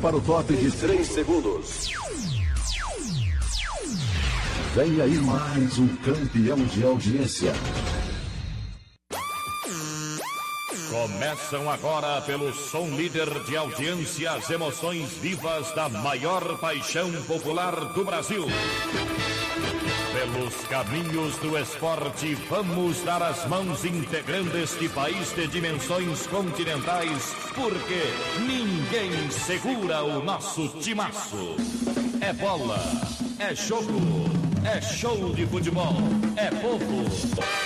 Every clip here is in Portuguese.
Para o top de 3 segundos. Vem aí mais um campeão de audiência. Começam agora pelo som líder de audiência as emoções vivas da maior paixão popular do Brasil. Pelos caminhos do esporte, vamos dar as mãos integrando este país de dimensões continentais, porque ninguém segura o nosso timaço. É bola, é jogo, é show de futebol, é povo.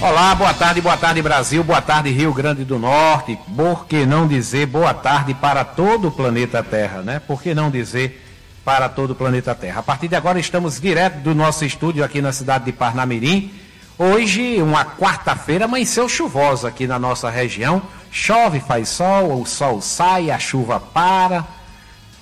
Olá, boa tarde, boa tarde Brasil, boa tarde Rio Grande do Norte. Por que não dizer boa tarde para todo o planeta Terra, né? Por que não dizer para todo o planeta Terra? A partir de agora estamos direto do nosso estúdio aqui na cidade de Parnamirim. Hoje, uma quarta-feira, amanheceu chuvosa aqui na nossa região. Chove, faz sol, o sol sai, a chuva para.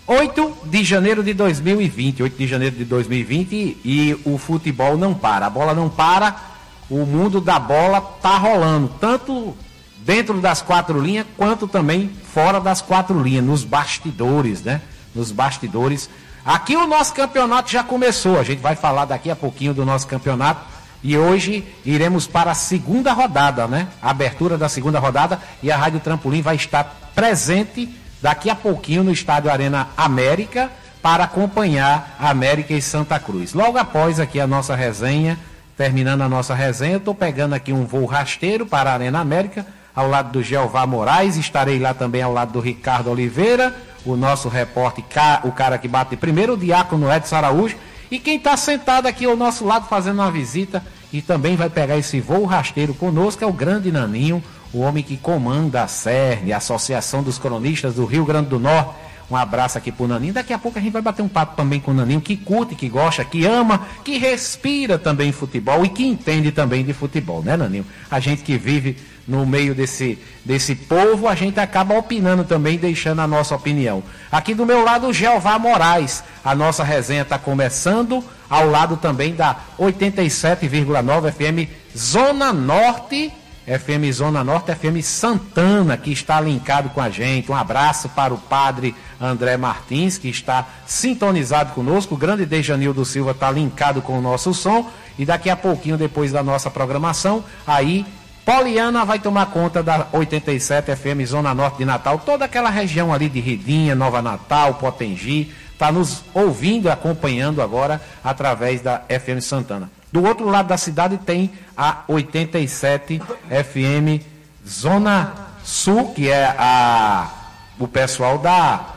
8 de janeiro de 2020, 8 de janeiro de 2020 e o futebol não para, a bola não para o mundo da bola tá rolando, tanto dentro das quatro linhas, quanto também fora das quatro linhas, nos bastidores, né? Nos bastidores. Aqui o nosso campeonato já começou, a gente vai falar daqui a pouquinho do nosso campeonato. E hoje iremos para a segunda rodada, né? A abertura da segunda rodada e a Rádio Trampolim vai estar presente daqui a pouquinho no Estádio Arena América para acompanhar a América e Santa Cruz. Logo após aqui a nossa resenha terminando a nossa resenha, estou pegando aqui um voo rasteiro para a Arena América, ao lado do Jeová Moraes, estarei lá também ao lado do Ricardo Oliveira, o nosso repórter, o cara que bate primeiro, o Diácono Edson Araújo, e quem está sentado aqui ao nosso lado fazendo uma visita e também vai pegar esse voo rasteiro conosco é o grande Naninho, o homem que comanda a CERN, a Associação dos Cronistas do Rio Grande do Norte, um abraço aqui pro Naninho. Daqui a pouco a gente vai bater um papo também com o Naninho, que curte, que gosta, que ama, que respira também futebol e que entende também de futebol, né, Naninho? A gente que vive no meio desse, desse povo, a gente acaba opinando também, deixando a nossa opinião. Aqui do meu lado, o Jeová Moraes. A nossa resenha está começando, ao lado também da 87,9 FM Zona Norte FM Zona Norte, FM Santana, que está linkado com a gente. Um abraço para o padre André Martins, que está sintonizado conosco. O grande Dejanildo Silva está linkado com o nosso som. E daqui a pouquinho, depois da nossa programação, aí Poliana vai tomar conta da 87 FM Zona Norte de Natal, toda aquela região ali de Ridinha, Nova Natal, Potengi, está nos ouvindo, acompanhando agora através da FM Santana. Do outro lado da cidade tem a 87 FM Zona Sul, que é a, o pessoal da.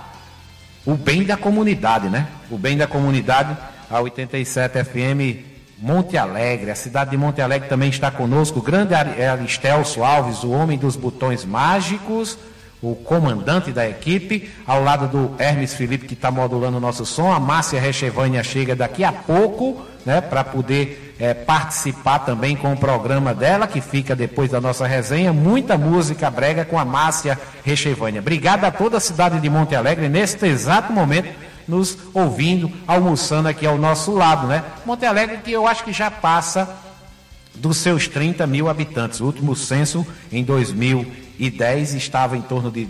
O bem da comunidade, né? O bem da comunidade, a 87 FM Monte Alegre. A cidade de Monte Alegre também está conosco. O grande Aristelso Alves, o homem dos botões mágicos o comandante da equipe, ao lado do Hermes Felipe, que está modulando o nosso som. A Márcia Rechevânia chega daqui a pouco, né, para poder é, participar também com o programa dela, que fica depois da nossa resenha. Muita música brega com a Márcia Rechevânia. Obrigado a toda a cidade de Monte Alegre, neste exato momento, nos ouvindo, almoçando aqui ao nosso lado, né? Monte Alegre, que eu acho que já passa dos seus 30 mil habitantes. O último censo em 2000 2010 estava em torno de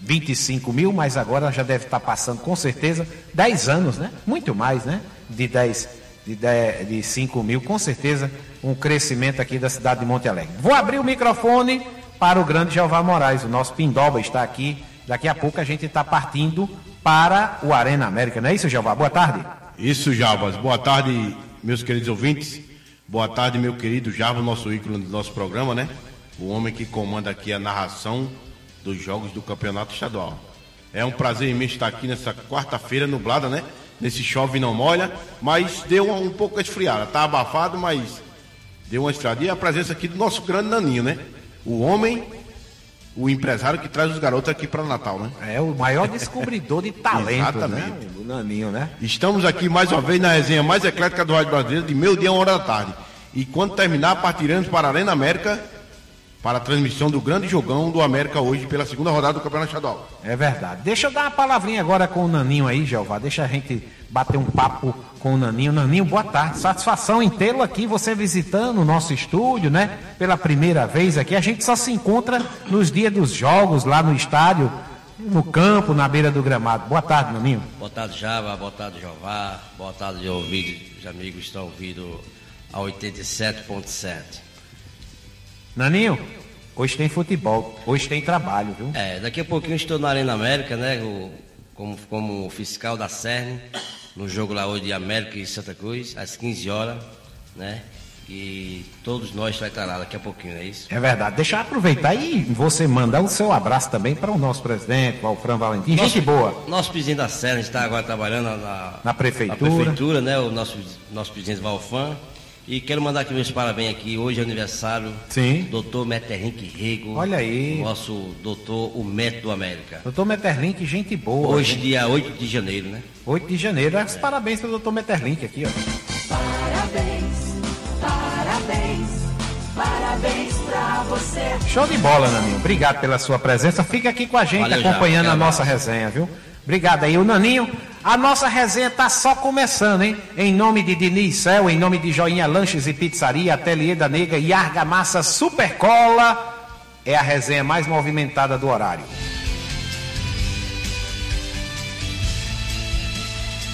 25 mil, mas agora já deve estar passando com certeza 10 anos, né? Muito mais, né? De 10, de, 10, de 5 mil, com certeza um crescimento aqui da cidade de Monte Alegre. Vou abrir o microfone para o grande Jeová Moraes, o nosso Pindoba está aqui. Daqui a pouco a gente está partindo para o Arena América, não é isso, Jeová? Boa tarde. Isso, Jarbas. Boa tarde, meus queridos ouvintes. Boa tarde, meu querido Java, nosso ícone do nosso programa, né? o homem que comanda aqui a narração dos jogos do Campeonato Estadual. É um prazer imenso estar aqui nessa quarta-feira nublada, né? Nesse chove não molha, mas deu um, pouco esfriada. Tá abafado, mas deu uma esfriada. E a presença aqui do nosso grande Naninho, né? O homem, o empresário que traz os garotos aqui para Natal, né? É o maior descobridor de talento, Exatamente. né? O Naninho, né? Estamos aqui mais uma vez na resenha mais eclética do Rádio Brasileiro, de meio dia a uma hora da tarde. E quando terminar, partiremos para a Arena América para a transmissão do grande jogão do América hoje pela segunda rodada do Campeonato Estadual. É verdade. Deixa eu dar uma palavrinha agora com o Naninho aí, Jeová. Deixa a gente bater um papo com o Naninho. Naninho, boa tarde. Satisfação em tê-lo aqui, você visitando o nosso estúdio, né? Pela primeira vez aqui. A gente só se encontra nos dias dos jogos, lá no estádio, no campo, na beira do gramado. Boa tarde, Naninho. Boa tarde, Java. Boa tarde, Jeová. Boa tarde, ouvidos, os amigos que estão ouvindo a 87.7. Naninho, hoje tem futebol, hoje tem trabalho, viu? É, daqui a pouquinho estou na Arena América, né? o- como, como fiscal da CERN, no jogo lá hoje de América e Santa Cruz, às 15 horas, né? E todos nós vai estar lá daqui a pouquinho, não é isso? É verdade. Deixa eu aproveitar e você mandar o seu abraço também para o nosso presidente, Valfran Valentim. Gente boa. Nosso presidente da CERN está agora trabalhando na, Na prefeitura. na prefeitura, né? O nosso, nosso presidente Valfan. E quero mandar aqui meus parabéns aqui. Hoje é aniversário Sim. do doutor Meter Henrique Rego. Olha aí. Nosso doutor, o método América. Doutor Meterlink, gente boa. Hoje, gente. dia 8 de janeiro, né? 8 de janeiro. É. Parabéns para o doutor Meterlink aqui, ó. Parabéns, parabéns, parabéns pra você. Show de bola, Naninho. Obrigado pela sua presença. Fica aqui com a gente, Valeu, já. acompanhando a Aquele nossa resenha, viu? Obrigado aí, o Naninho. A nossa resenha tá só começando, hein? Em nome de Diniz Cel, em nome de Joinha Lanches e Pizzaria, Ateliê da Nega e Argamassa Supercola, é a resenha mais movimentada do horário.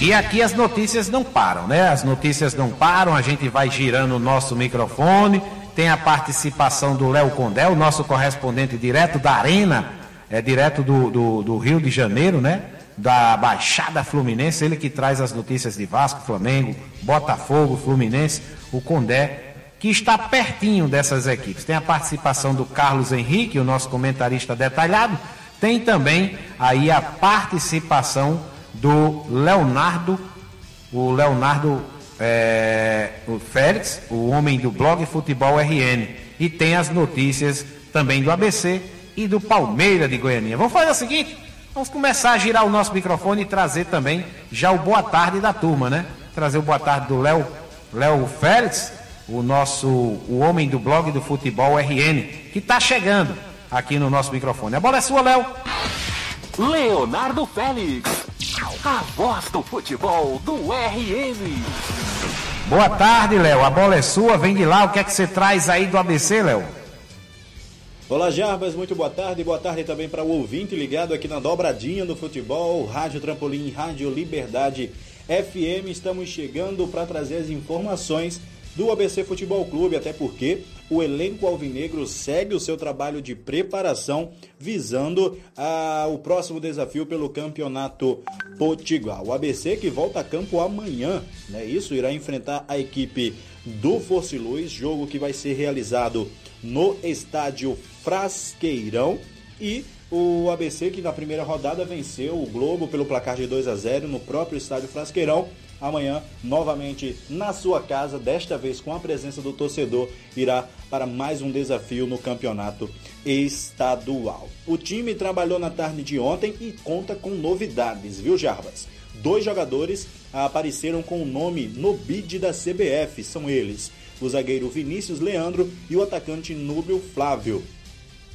E aqui as notícias não param, né? As notícias não param, a gente vai girando o nosso microfone. Tem a participação do Léo Condé, o nosso correspondente direto da Arena, é direto do, do, do Rio de Janeiro, né? Da Baixada Fluminense, ele que traz as notícias de Vasco, Flamengo, Botafogo, Fluminense, o Condé, que está pertinho dessas equipes. Tem a participação do Carlos Henrique, o nosso comentarista detalhado. Tem também aí a participação do Leonardo, o Leonardo é, o Félix, o homem do blog Futebol RN. E tem as notícias também do ABC e do Palmeiras de Goianinha. Vamos fazer o seguinte: vamos começar a girar o nosso microfone e trazer também já o boa tarde da turma, né? Trazer o boa tarde do Léo, Léo Félix, o nosso, o homem do blog do Futebol RN, que está chegando aqui no nosso microfone. A bola é sua, Léo. Leonardo Félix, a voz do futebol do RN. Boa tarde, Léo. A bola é sua, vem de lá. O que é que você traz aí do ABC, Léo? Olá, Jarbas, muito boa tarde. Boa tarde também para o ouvinte ligado aqui na dobradinha do futebol, Rádio Trampolim, Rádio Liberdade FM. Estamos chegando para trazer as informações do ABC Futebol Clube, até porque o elenco alvinegro segue o seu trabalho de preparação visando ah, o próximo desafio pelo Campeonato Potiguar. O ABC que volta a campo amanhã, né? Isso irá enfrentar a equipe do Força e Luz, jogo que vai ser realizado no estádio Frasqueirão e o ABC que na primeira rodada venceu o Globo pelo placar de 2 a 0 no próprio estádio Frasqueirão. Amanhã, novamente na sua casa, desta vez com a presença do torcedor, irá para mais um desafio no campeonato estadual. O time trabalhou na tarde de ontem e conta com novidades, viu, Jarbas? Dois jogadores apareceram com o nome no bid da CBF, são eles o zagueiro Vinícius Leandro e o atacante Núbio Flávio.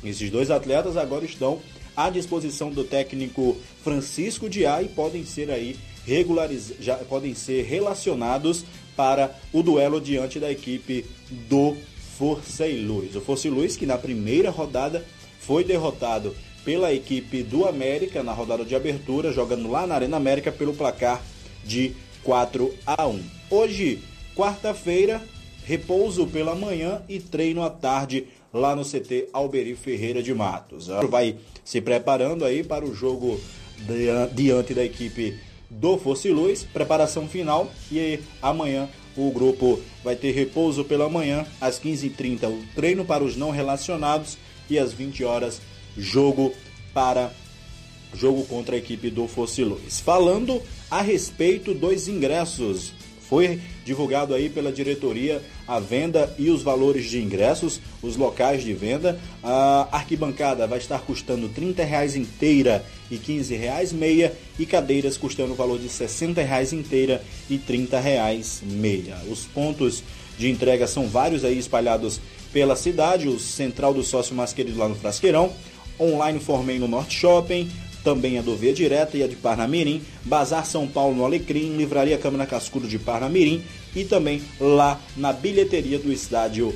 Esses dois atletas agora estão à disposição do técnico Francisco Diá e podem ser aí regulariz... já podem ser relacionados para o duelo diante da equipe do Força e Luz. O Força e Luz que na primeira rodada foi derrotado pela equipe do América na rodada de abertura, jogando lá na Arena América pelo placar de 4 a 1. Hoje, quarta-feira, repouso pela manhã e treino à tarde lá no CT Alberi Ferreira de Matos. Vai se preparando aí para o jogo diante da equipe do Fosse Luz, preparação final e amanhã o grupo vai ter repouso pela manhã, às 15h30 o treino para os não relacionados e às 20 horas jogo para jogo contra a equipe do Fosse Luz. Falando a respeito dos ingressos. Foi divulgado aí pela diretoria a venda e os valores de ingressos, os locais de venda. A arquibancada vai estar custando 30 reais inteira e 15 reais meia e cadeiras custando o valor de 60 reais inteira e 30 reais meia. Os pontos de entrega são vários aí espalhados pela cidade, o central do sócio mais querido lá no Frasqueirão, online formei no Norte Shopping, também a do Via Direta e a de Parnamirim, Bazar São Paulo no Alecrim, Livraria Câmara Cascudo de Parnamirim e também lá na bilheteria do estádio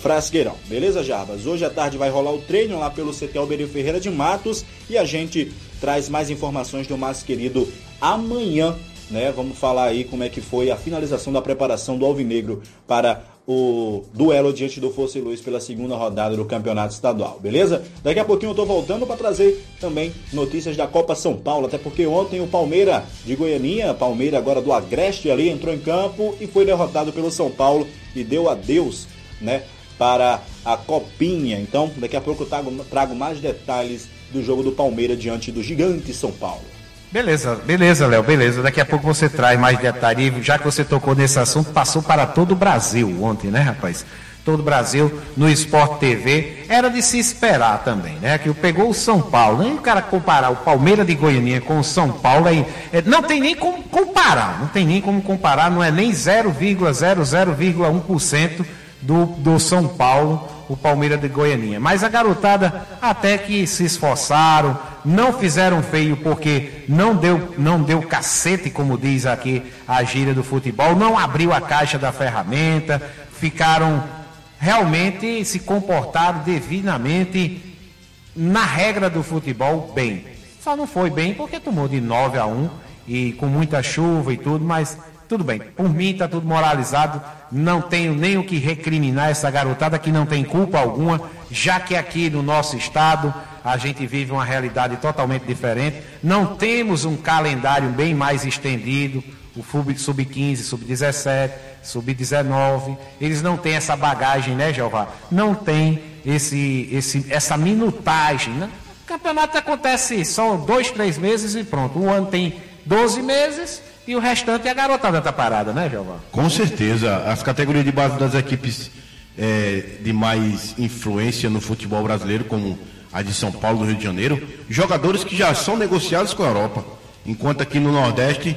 Frasqueirão. Beleza, Jarbas? Hoje à tarde vai rolar o treino lá pelo CT Alberio Ferreira de Matos e a gente traz mais informações do mais querido amanhã, né? Vamos falar aí como é que foi a finalização da preparação do Alvinegro para o duelo diante do Força e Luz pela segunda rodada do Campeonato Estadual, beleza? Daqui a pouquinho eu tô voltando para trazer também notícias da Copa São Paulo, até porque ontem o Palmeira de Goianinha, Palmeira agora do Agreste ali, entrou em campo e foi derrotado pelo São Paulo e deu adeus, né, para a Copinha. Então, daqui a pouco eu trago, trago mais detalhes do jogo do Palmeira diante do Gigante São Paulo. Beleza, beleza, Léo, beleza. Daqui a pouco você traz mais detalhes. Já que você tocou nesse assunto, passou para todo o Brasil ontem, né, rapaz? Todo o Brasil no Sport TV. Era de se esperar também, né? Que pegou o São Paulo. Nem o cara comparar o Palmeiras de Goiânia com o São Paulo aí. É, não tem nem como comparar. Não tem nem como comparar. Não é nem 0,00,1% do, do São Paulo o Palmeiras de Goianinha. Mas a garotada até que se esforçaram, não fizeram feio porque não deu, não deu cacete, como diz aqui a gíria do futebol, não abriu a caixa da ferramenta, ficaram realmente se comportaram devidamente na regra do futebol bem. Só não foi bem porque tomou de 9 a 1 e com muita chuva e tudo, mas tudo bem, por mim está tudo moralizado, não tenho nem o que recriminar essa garotada que não tem culpa alguma, já que aqui no nosso estado a gente vive uma realidade totalmente diferente, não temos um calendário bem mais estendido, o sub-15, sub-17, sub-19, eles não têm essa bagagem, né, Jeová? Não tem esse, esse, essa minutagem, né? O campeonato acontece só dois, três meses e pronto. O ano tem 12 meses, e o restante é a garotada tá parada, né, Jeová? Com certeza. As categorias de base das equipes é, de mais influência no futebol brasileiro, como a de São Paulo, do Rio de Janeiro, jogadores que já são negociados com a Europa. Enquanto aqui no Nordeste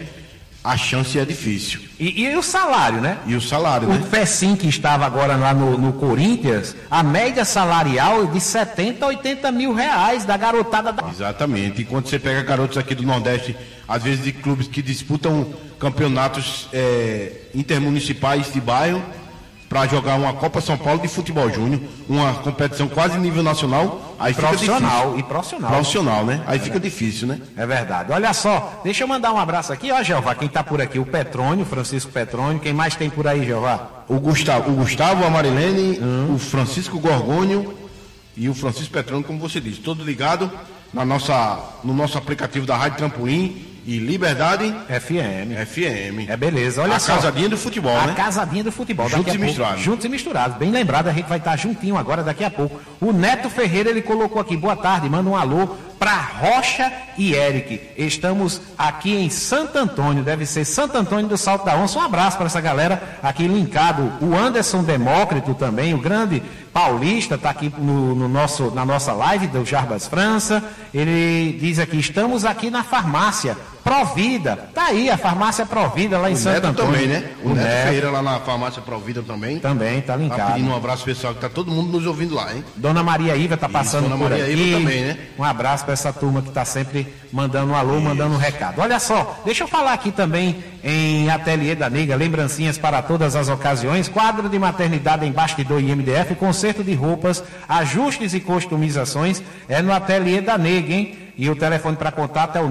a chance é difícil. E, e o salário, né? E o salário, o né? O que estava agora lá no, no, Corinthians, a média salarial é de 70 a 80 mil reais da garotada da. Exatamente. E quando você pega garotos aqui do Nordeste, às vezes de clubes que disputam campeonatos é, intermunicipais de bairro, para jogar uma Copa São Paulo de futebol júnior, uma competição quase nível nacional, aí profissional, e profissional. Profissional, né? Aí é fica difícil, né? É verdade. Olha só, deixa eu mandar um abraço aqui, ó, Jeová, quem tá por aqui, o Petrônio, Francisco Petrônio, quem mais tem por aí, Jeová? O Gustavo, o Gustavo, a Marilene, hum. o Francisco Gorgônio e o Francisco Petrônio, como você disse, todo ligado na nossa, no nosso aplicativo da Rádio Trampolim e Liberdade FM. FM. É beleza, olha a só. A casadinha do futebol, a né? A casadinha do futebol. Juntos e misturados. Juntos e misturados. Bem lembrado, a gente vai estar juntinho agora daqui a pouco. O Neto Ferreira, ele colocou aqui, boa tarde, manda um alô para Rocha e Eric. Estamos aqui em Santo Antônio, deve ser Santo Antônio do Salto da Onça. Um abraço para essa galera aqui linkado. O Anderson Demócrito também, o grande paulista, está aqui no, no, nosso, na nossa live do Jarbas França. Ele diz aqui: estamos aqui na farmácia Provida. Tá aí a farmácia Provida lá em o Santo Neto Antônio. também, né? O, o Neto, Neto Ferreira lá na farmácia Provida também. Também, tá linkado. Tá pedindo um abraço pessoal que tá todo mundo nos ouvindo lá, hein? Dona Maria Iva tá passando Isso, Dona por Maria aqui. Iva também, né? Um abraço para essa turma que está sempre mandando um alô, Isso. mandando um recado. Olha só, deixa eu falar aqui também em Ateliê da Nega, lembrancinhas para todas as ocasiões, quadro de maternidade em bastidor e MDF, conserto de roupas, ajustes e customizações, é no Ateliê da Nega, hein? E o telefone para contato é o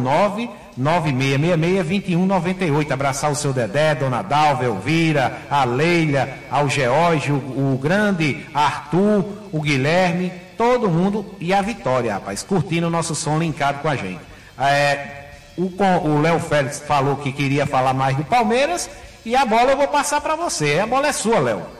99666-2198. Abraçar o seu Dedé, Dona Dalva, Elvira, a Leila, ao George, o, o grande Arthur, o Guilherme, todo mundo e a Vitória, rapaz, curtindo o nosso som linkado com a gente. É, o Léo Félix falou que queria falar mais do Palmeiras e a bola eu vou passar para você. A bola é sua, Léo.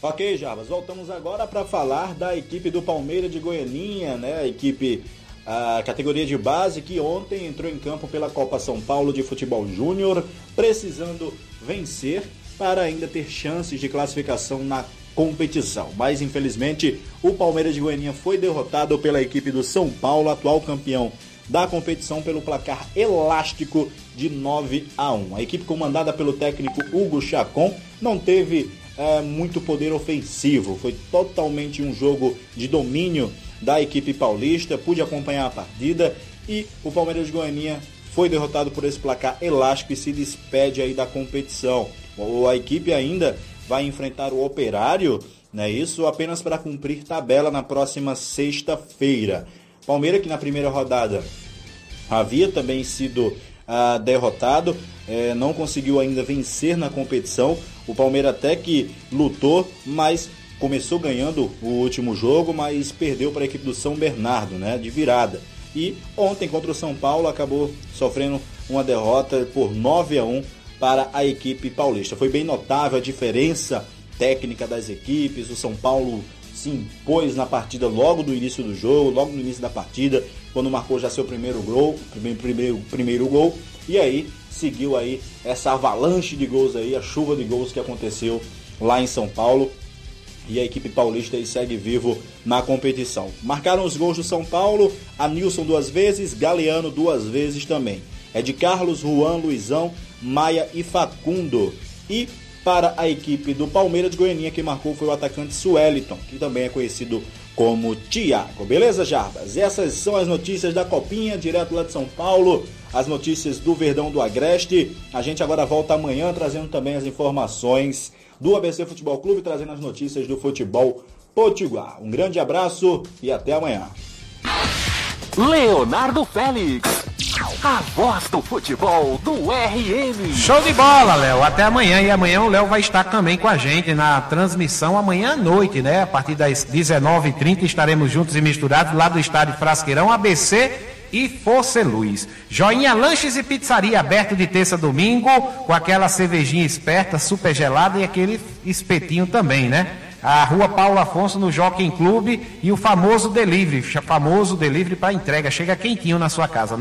Ok, Jarbas, voltamos agora para falar da equipe do Palmeiras de Goianinha, né? A equipe a categoria de base que ontem entrou em campo pela Copa São Paulo de Futebol Júnior, precisando vencer para ainda ter chances de classificação na competição. Mas infelizmente o Palmeiras de Goiânia foi derrotado pela equipe do São Paulo, atual campeão da competição pelo placar elástico de 9 a 1. A equipe comandada pelo técnico Hugo Chacon não teve é, muito poder ofensivo, foi totalmente um jogo de domínio da equipe paulista, pude acompanhar a partida e o Palmeiras de Goiânia foi derrotado por esse placar elástico e se despede aí da competição. A equipe ainda vai enfrentar o Operário, né? Isso apenas para cumprir tabela na próxima sexta-feira. Palmeiras que na primeira rodada havia também sido ah, derrotado, eh, não conseguiu ainda vencer na competição. O Palmeiras até que lutou, mas começou ganhando o último jogo, mas perdeu para a equipe do São Bernardo, né, de virada. E ontem contra o São Paulo acabou sofrendo uma derrota por 9 a 1 para a equipe paulista. Foi bem notável a diferença técnica das equipes. O São Paulo se impôs na partida logo do início do jogo, logo no início da partida, quando marcou já seu primeiro gol, primeiro, primeiro, primeiro gol, e aí seguiu aí essa avalanche de gols aí, a chuva de gols que aconteceu lá em São Paulo. E a equipe paulista aí segue vivo na competição. Marcaram os gols do São Paulo, a Nilson duas vezes, Galeano duas vezes também. É de Carlos, Juan, Luizão, Maia e Facundo. E para a equipe do Palmeiras de Goianinha, quem marcou foi o atacante Sueliton, que também é conhecido como Tiago. Beleza, Jarbas? Essas são as notícias da Copinha, direto lá de São Paulo. As notícias do Verdão do Agreste. A gente agora volta amanhã trazendo também as informações do ABC Futebol Clube, trazendo as notícias do futebol potiguar. Um grande abraço e até amanhã. Leonardo Félix. A voz do futebol do RN. Show de bola, Léo. Até amanhã. E amanhã o Léo vai estar também com a gente na transmissão amanhã à noite, né? A partir das 19h30 estaremos juntos e misturados lá do estádio Frasqueirão, ABC e Força Luz. Joinha Lanches e Pizzaria aberto de terça a domingo, com aquela cervejinha esperta, super gelada e aquele espetinho também, né? A rua Paulo Afonso no Jockey Clube e o famoso delivery, famoso delivery para entrega, chega quentinho na sua casa.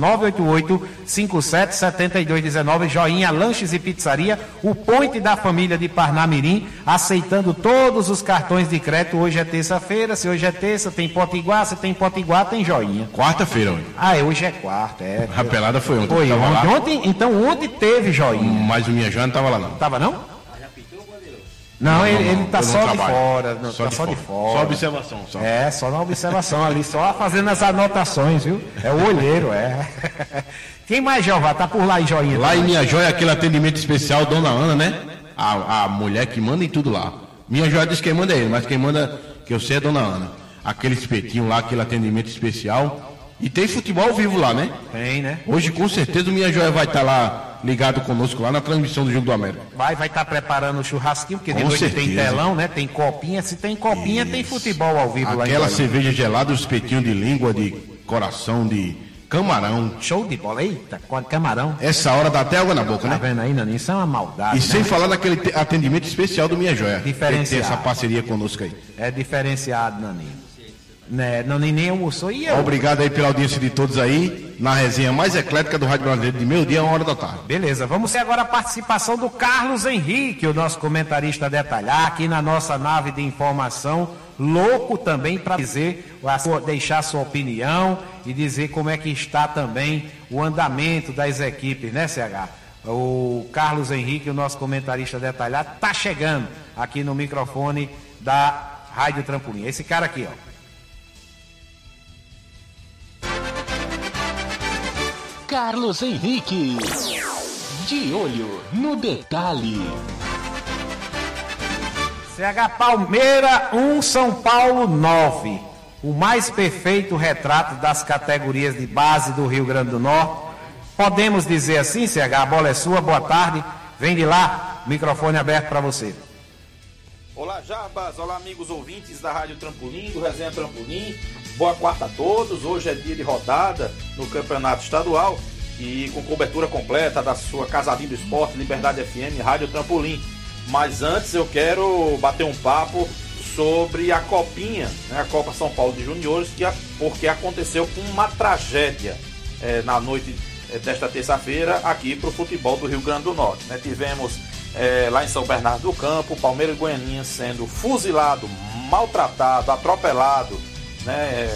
988-577219, Joinha Lanches e Pizzaria, o ponte da família de Parnamirim, aceitando todos os cartões de crédito. Hoje é terça-feira, se hoje é terça, tem Potiguar, se tem Potiguar, tem Joinha. Quarta-feira hoje. Ah, é, hoje é quarta, é. A pelada foi ontem. Foi ontem, ontem, então ontem teve Joinha. Mas o minha Joia não tava lá não. Tava não? Não, ele, ele tá eu não só de fora, não, tá só de fora. Só observação, só. É, só na observação ali, só fazendo as anotações, viu? É o olheiro, é. Quem mais, Jeová? Tá por lá em Joinha? Lá em Minha Joia, aquele atendimento especial, Dona Ana, né? A, a mulher que manda em tudo lá. Minha Joia diz que quem manda é ele, mas quem manda, que eu sei, é Dona Ana. Aquele espetinho lá, aquele atendimento especial. E tem futebol ao vivo lá, né? Tem, né? Hoje, com certeza, o Minha Joia vai estar lá ligado conosco lá na transmissão do Jogo do América. Vai, vai estar preparando o churrasquinho, porque de Com noite tem certeza. telão, né? Tem copinha. Se tem copinha, tem futebol ao vivo lá em Aquela cerveja gelada, os espetinhos de língua, de coração, de camarão. Show de bola. Eita, com camarão. Essa hora dá até água na boca, Tá né? vendo aí, Naninho? Isso é uma maldade, E sem né? falar naquele te- atendimento especial do Minha Joia. Diferenciado. Tem essa parceria conosco aí. É diferenciado, Naninho. Né, Naninho nem almoçou e eu. Obrigado aí pela audiência de todos aí, na resenha mais eclética do Rádio Brasileiro, de meio dia a uma hora da tarde. Beleza, vamos ter agora a participação do Carlos Henrique, o nosso comentarista detalhar aqui na nossa nave de informação. Louco também para dizer, a sua- deixar sua opinião e dizer como é que está também o andamento das equipes, né, CH? O Carlos Henrique, o nosso comentarista detalhado, tá chegando aqui no microfone da Rádio Trampolim. Esse cara aqui, ó. Carlos Henrique. De olho no detalhe. CH Palmeira 1, São Paulo 9. O mais perfeito retrato das categorias de base do Rio Grande do Norte. Podemos dizer assim, CH, a bola é sua, boa tarde. Vem de lá, microfone aberto para você. Olá, Jarbas. Olá, amigos ouvintes da Rádio Trampolim, do Resenha Trampolim. Boa quarta a todos. Hoje é dia de rodada no Campeonato Estadual e com cobertura completa da sua Casadinho do Esporte, Liberdade FM, Rádio Trampolim. Mas antes eu quero bater um papo sobre a Copinha, né, a Copa São Paulo de Juniores, que, porque aconteceu uma tragédia é, na noite é, desta terça-feira aqui para o futebol do Rio Grande do Norte. Né? Tivemos é, lá em São Bernardo do Campo, Palmeiras Goianinha sendo fuzilado, maltratado, atropelado, né,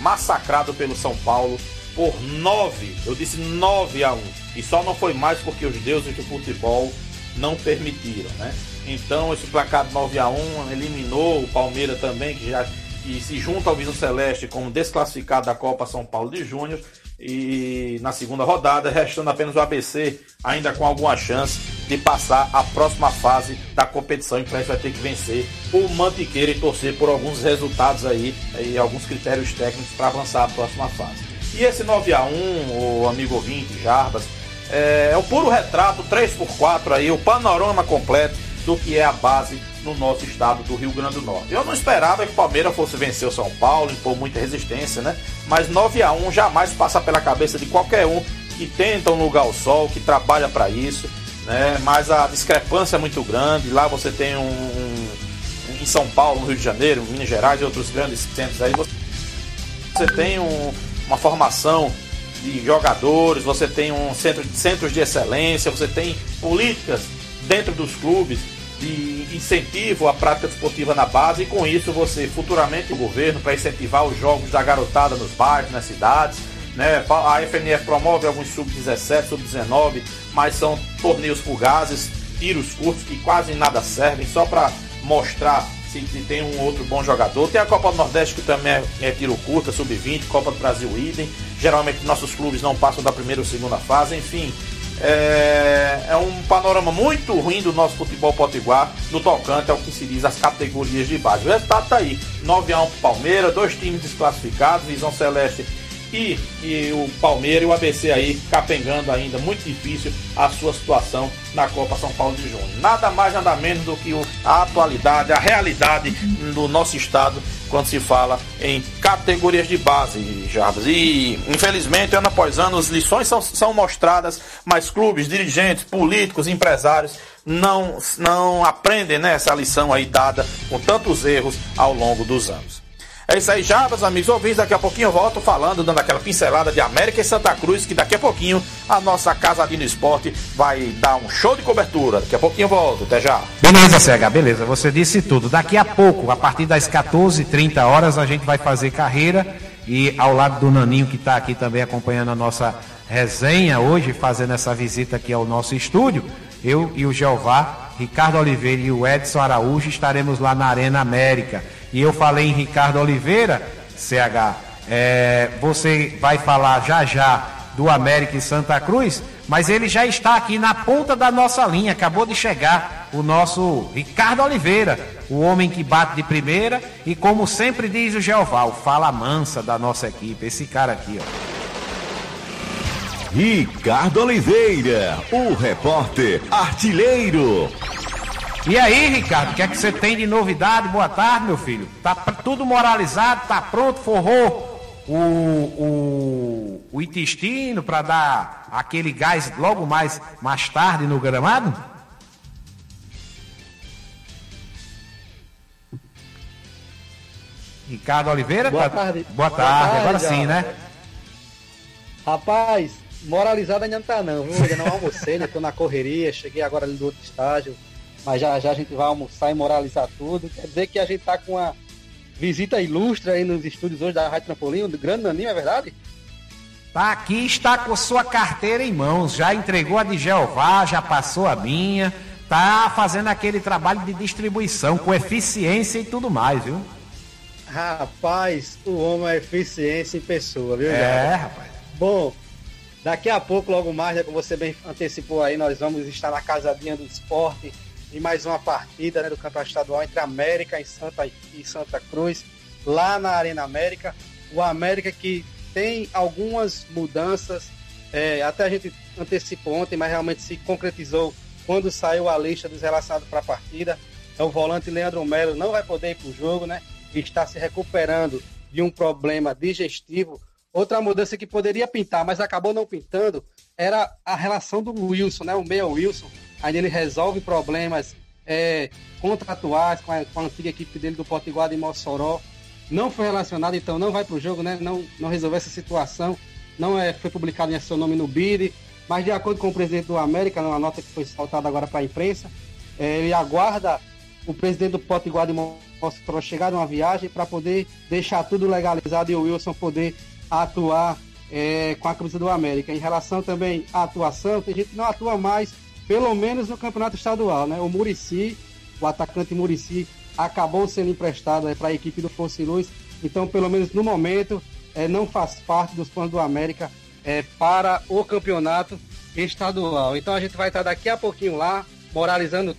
massacrado pelo São Paulo por 9, eu disse 9 a 1. E só não foi mais porque os deuses do futebol não permitiram, né? Então esse placar de 9 a 1 eliminou o Palmeiras também, que já que se junta ao Visão Celeste como desclassificado da Copa São Paulo de Júnior. E na segunda rodada, restando apenas o ABC, ainda com alguma chance de passar a próxima fase da competição. Então a gente vai ter que vencer o Mantiqueira e torcer por alguns resultados aí e alguns critérios técnicos para avançar a próxima fase. E esse 9 a 1 o amigo ouvinte, Jarbas, é, é o puro retrato 3x4 aí, o panorama completo do que é a base no nosso estado do Rio Grande do Norte. Eu não esperava que o Palmeiras fosse vencer o São Paulo, impor muita resistência, né? Mas 9 a 1 jamais passa pela cabeça de qualquer um que tenta um lugar ao sol, que trabalha para isso, né? Mas a discrepância é muito grande. Lá você tem um, um em São Paulo, no Rio de Janeiro, Minas Gerais e outros grandes centros aí, você tem um, uma formação de jogadores, você tem um centro, centros de excelência, você tem políticas dentro dos clubes de incentivo à prática desportiva na base e com isso você futuramente o governo para incentivar os jogos da garotada nos bairros, nas cidades. Né? A FNF promove alguns sub-17, sub-19, mas são torneios fugazes, tiros curtos que quase nada servem, só para mostrar se tem um outro bom jogador. Tem a Copa do Nordeste que também é, é tiro curta, sub-20, Copa do Brasil idem. Geralmente nossos clubes não passam da primeira ou segunda fase, enfim. É, é, um panorama muito ruim do nosso futebol potiguar no tocante ao que se diz as categorias de base. O resultado está aí: 9 a 1 para Palmeiras, dois times desclassificados, Visão Celeste e, e o Palmeiras e o ABC aí capengando ainda, muito difícil a sua situação na Copa São Paulo de Junho. Nada mais, nada menos do que a atualidade, a realidade do nosso estado quando se fala em categorias de base, Jarbas. E, infelizmente, ano após ano, as lições são, são mostradas, mas clubes, dirigentes, políticos, empresários não, não aprendem né, essa lição aí dada com tantos erros ao longo dos anos. É isso aí, já, meus amigos ouvintes. Daqui a pouquinho eu volto falando, dando aquela pincelada de América e Santa Cruz, que daqui a pouquinho a nossa Casa Dino Esporte vai dar um show de cobertura. Daqui a pouquinho eu volto. Até já. Beleza, CH, beleza. Você disse tudo. Daqui a pouco, a partir das 14h30 horas, a gente vai fazer carreira. E ao lado do Naninho, que está aqui também acompanhando a nossa resenha hoje, fazendo essa visita aqui ao nosso estúdio, eu e o Jeová, Ricardo Oliveira e o Edson Araújo estaremos lá na Arena América e eu falei em Ricardo Oliveira, CH, é, você vai falar já já do América e Santa Cruz, mas ele já está aqui na ponta da nossa linha, acabou de chegar o nosso Ricardo Oliveira, o homem que bate de primeira e como sempre diz o Jeová, o fala mansa da nossa equipe, esse cara aqui, ó. Ricardo Oliveira, o repórter artilheiro. E aí, Ricardo, o que é que você tem de novidade? Boa tarde, meu filho. Tá tudo moralizado, tá pronto, forrou o, o, o intestino para dar aquele gás logo mais, mais tarde no gramado? Ricardo Oliveira? Boa tá... tarde. Boa tarde, Boa tarde agora já. sim, né? Rapaz, moralizado ainda não tá não, viu? Ainda não almocei, né? Tô na correria, cheguei agora ali do outro estágio, mas já já a gente vai almoçar e moralizar tudo. Quer dizer que a gente tá com uma visita ilustre aí nos estúdios hoje da Rádio Trampolim, do grande Naninho, é verdade? Tá aqui, está com sua carteira em mãos, já entregou a de Jeová, já passou a minha, tá fazendo aquele trabalho de distribuição com eficiência e tudo mais, viu? Rapaz, o homem é eficiência em pessoa, viu? É, rapaz. Bom, daqui a pouco, logo mais, né, como você bem antecipou aí, nós vamos estar na Casadinha do Esporte em mais uma partida né, do Campeonato Estadual entre América e Santa, e Santa Cruz, lá na Arena América. O América que tem algumas mudanças, é, até a gente antecipou ontem, mas realmente se concretizou quando saiu a lista dos relacionados para a partida. Então, o volante Leandro Melo não vai poder ir para o jogo, né? Está se recuperando de um problema digestivo. Outra mudança que poderia pintar, mas acabou não pintando, era a relação do Wilson, né? O meia Wilson. Aí ele resolve problemas é, contratuais com a, com a antiga equipe dele do Potiguar de Mossoró. Não foi relacionado, então não vai para o jogo, né? Não, não resolveu essa situação. Não é, foi publicado em seu nome no BID, mas de acordo com o presidente do América, numa nota que foi soltada agora para a imprensa, é, ele aguarda o presidente do Potiguar de Mossoró chegar numa viagem para poder deixar tudo legalizado e o Wilson poder atuar é, com a camisa do América. Em relação também à atuação, tem gente que não atua mais, pelo menos no campeonato estadual, né? O Murici, o atacante Murici, acabou sendo emprestado é, para a equipe do Fosse Luz, então pelo menos no momento é, não faz parte dos planos do América é, para o campeonato estadual. Então a gente vai estar daqui a pouquinho lá, moralizando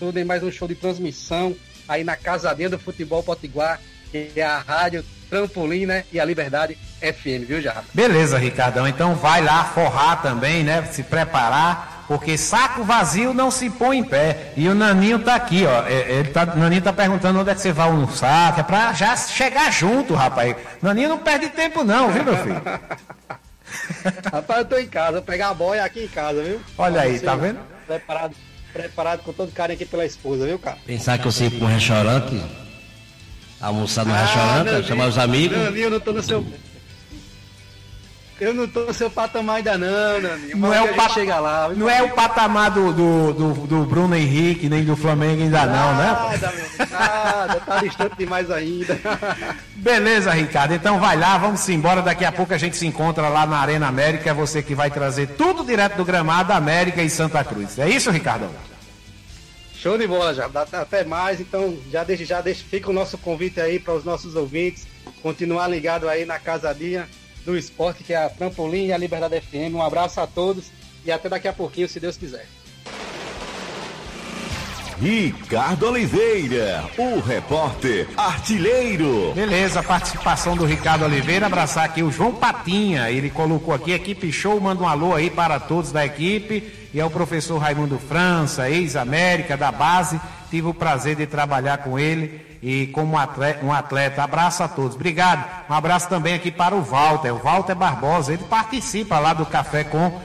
tudo em mais um show de transmissão aí na Casadinha do Futebol Potiguar, que é a rádio Trampolim, né? E a Liberdade FM, viu, Jardim? Beleza, Ricardão. Então vai lá forrar também, né? Se preparar, porque saco vazio não se põe em pé. E o Naninho tá aqui, ó. É, ele tá, o Naninho tá perguntando onde é que você vai almoçar, que é pra já chegar junto, rapaz. Naninho não perde tempo, não, viu, meu filho? rapaz, eu tô em casa, vou pegar a boia aqui em casa, viu? Olha aí, tá vendo? Preparado, preparado com todo carinho aqui pela esposa, viu, cara? Pensar que eu sei ir pra um restaurante, almoçar no ah, restaurante, chamar os amigos. Naninho, eu não tô no seu. Eu não tô no seu patamar ainda não, Naninho. Não é o, pat... chega lá, não é o patamar do, do, do, do, Bruno Henrique, nem do Flamengo ainda não, né? Nada, nada, tá distante demais ainda. Beleza, Ricardo. Então vai lá, vamos embora. Daqui a pouco a gente se encontra lá na Arena América. É você que vai trazer tudo direto do gramado América e Santa Cruz. É isso, Ricardo? Show de bola, já. Até mais. Então, já deixa, já deixa, fica o nosso convite aí para os nossos ouvintes continuar ligado aí na casadinha do esporte, que é a Trampolim e a Liberdade FM. Um abraço a todos e até daqui a pouquinho, se Deus quiser. Ricardo Oliveira, o repórter artilheiro. Beleza, participação do Ricardo Oliveira. Abraçar aqui o João Patinha. Ele colocou aqui, equipe show, manda um alô aí para todos da equipe. E é o professor Raimundo França, ex-América, da base. Tive o prazer de trabalhar com ele e como atleta, um atleta. Abraço a todos. Obrigado. Um abraço também aqui para o Walter. O Walter Barbosa, ele participa lá do Café com,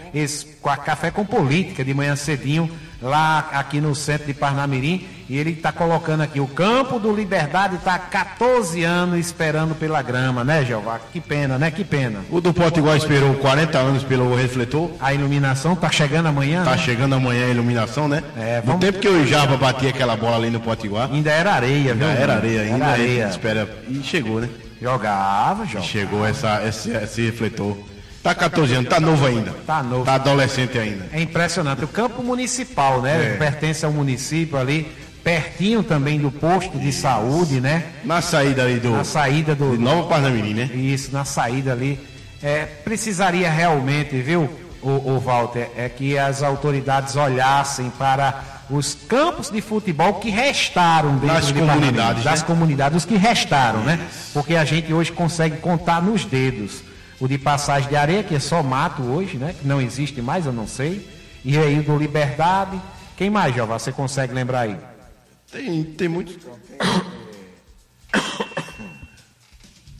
com a Café com Política de manhã cedinho lá aqui no centro de Parnamirim. E ele está colocando aqui, o campo do Liberdade está há 14 anos esperando pela grama, né, Jeová? Que pena, né? Que pena. O do Potiguar esperou 40 anos pelo refletor. A iluminação está chegando amanhã? Está né? chegando amanhã a iluminação, né? É, vamos... No tempo que o Java batia aquela bola ali no Potiguar. Ainda era areia, viu? Ainda era areia, ainda era areia. Espera. E chegou, né? Jogava, jogava. Chegou essa, esse, esse refletor. Tá 14 anos, tá novo ainda. Tá novo. Tá adolescente ainda. É impressionante. O campo municipal, né? É. Pertence ao município ali, pertinho também do posto de saúde, né? Na saída ali do. Na saída do. De Nova Parnamirim, né? Isso, na saída ali. É, precisaria realmente, viu, o, o Walter, é que as autoridades olhassem para os campos de futebol que restaram dentro das de comunidades, das né? comunidades, os que restaram, né? Porque a gente hoje consegue contar nos dedos o de passagem de areia, que é só mato hoje, né? Que não existe mais, eu não sei. E aí o do Liberdade. Quem mais, Jeová? Você consegue lembrar aí? Tem, tem muitos.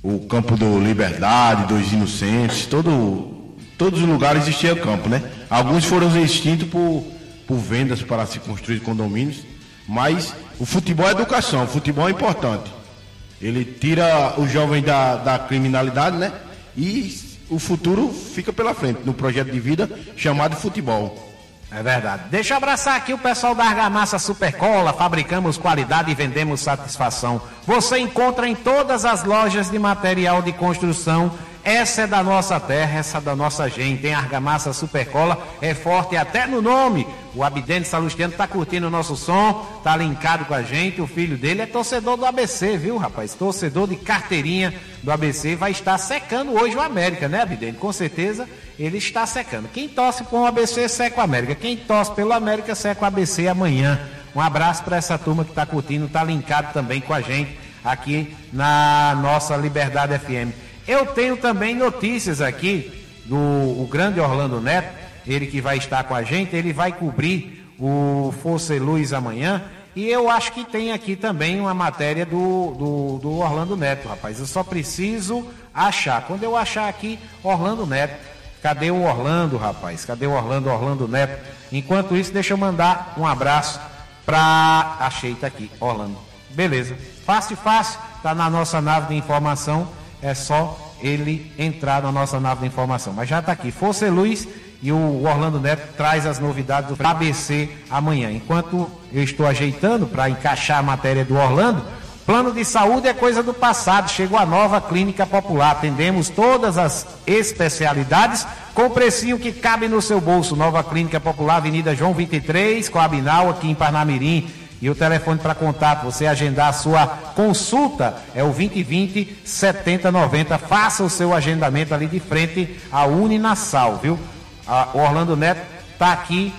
O campo do Liberdade, dos Inocentes, todo, todos os lugares existia campo, né? Alguns foram extintos por, por vendas para se construir condomínios, mas o futebol é educação, o futebol é importante. Ele tira o jovem da, da criminalidade, né? e o futuro fica pela frente no projeto de vida chamado futebol. É verdade. Deixa eu abraçar aqui o pessoal da Argamassa Supercola. Fabricamos qualidade e vendemos satisfação. Você encontra em todas as lojas de material de construção essa é da nossa terra, essa é da nossa gente. Tem argamassa supercola, é forte até no nome. O Abidente Salustiano está curtindo o nosso som, está linkado com a gente. O filho dele é torcedor do ABC, viu, rapaz? Torcedor de carteirinha do ABC. Vai estar secando hoje o América, né, Abidente? Com certeza ele está secando. Quem torce por um ABC, seca o América. Quem torce pelo América, seca o ABC amanhã. Um abraço para essa turma que está curtindo, está linkado também com a gente aqui na nossa Liberdade FM. Eu tenho também notícias aqui do o grande Orlando Neto, ele que vai estar com a gente, ele vai cobrir o Força e Luz amanhã. E eu acho que tem aqui também uma matéria do, do, do, Orlando Neto, rapaz. Eu só preciso achar. Quando eu achar aqui, Orlando Neto. Cadê o Orlando, rapaz? Cadê o Orlando, Orlando Neto? Enquanto isso, deixa eu mandar um abraço pra. Achei, tá aqui, Orlando. Beleza. Fácil, fácil. Tá na nossa nave de informação. É só ele entrar na nossa nave de informação. Mas já tá aqui. Força e Luz e o Orlando Neto traz as novidades do ABC amanhã. Enquanto eu estou ajeitando para encaixar a matéria do Orlando, plano de saúde é coisa do passado. Chegou a nova clínica popular. Atendemos todas as especialidades com o precinho que cabe no seu bolso. Nova clínica popular, Avenida João 23, Coabinal, aqui em Parnamirim. E o telefone para contato, você agendar a sua consulta é o 2020 7090. Faça o seu agendamento ali de frente à Uninasal, viu? A, Orlando Neto está aqui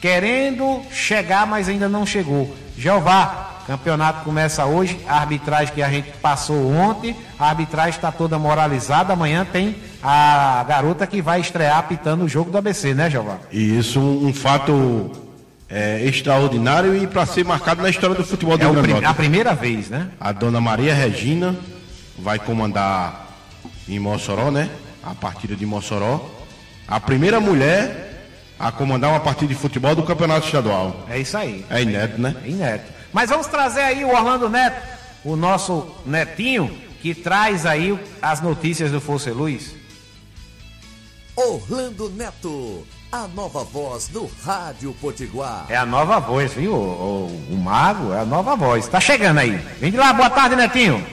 querendo chegar, mas ainda não chegou. Jeová, campeonato começa hoje, a arbitragem que a gente passou ontem, a arbitragem está toda moralizada. Amanhã tem a garota que vai estrear apitando o jogo do ABC, né, Jeová? E isso um fato é, extraordinário e para ser marcado na história do futebol do É Rio Grande do Norte. a primeira vez, né? A dona Maria Regina vai comandar em Mossoró, né? A partida de Mossoró. A primeira mulher a comandar uma partida de futebol do campeonato estadual. É isso aí. É inédito, né? É inédito. Mas vamos trazer aí o Orlando Neto, o nosso netinho, que traz aí as notícias do Força Luz. Orlando Neto, a nova voz do Rádio Potiguar. É a nova voz, viu? O, o- o Mago é a nova voz. Tá chegando aí. Vem de lá, boa tarde, Netinho.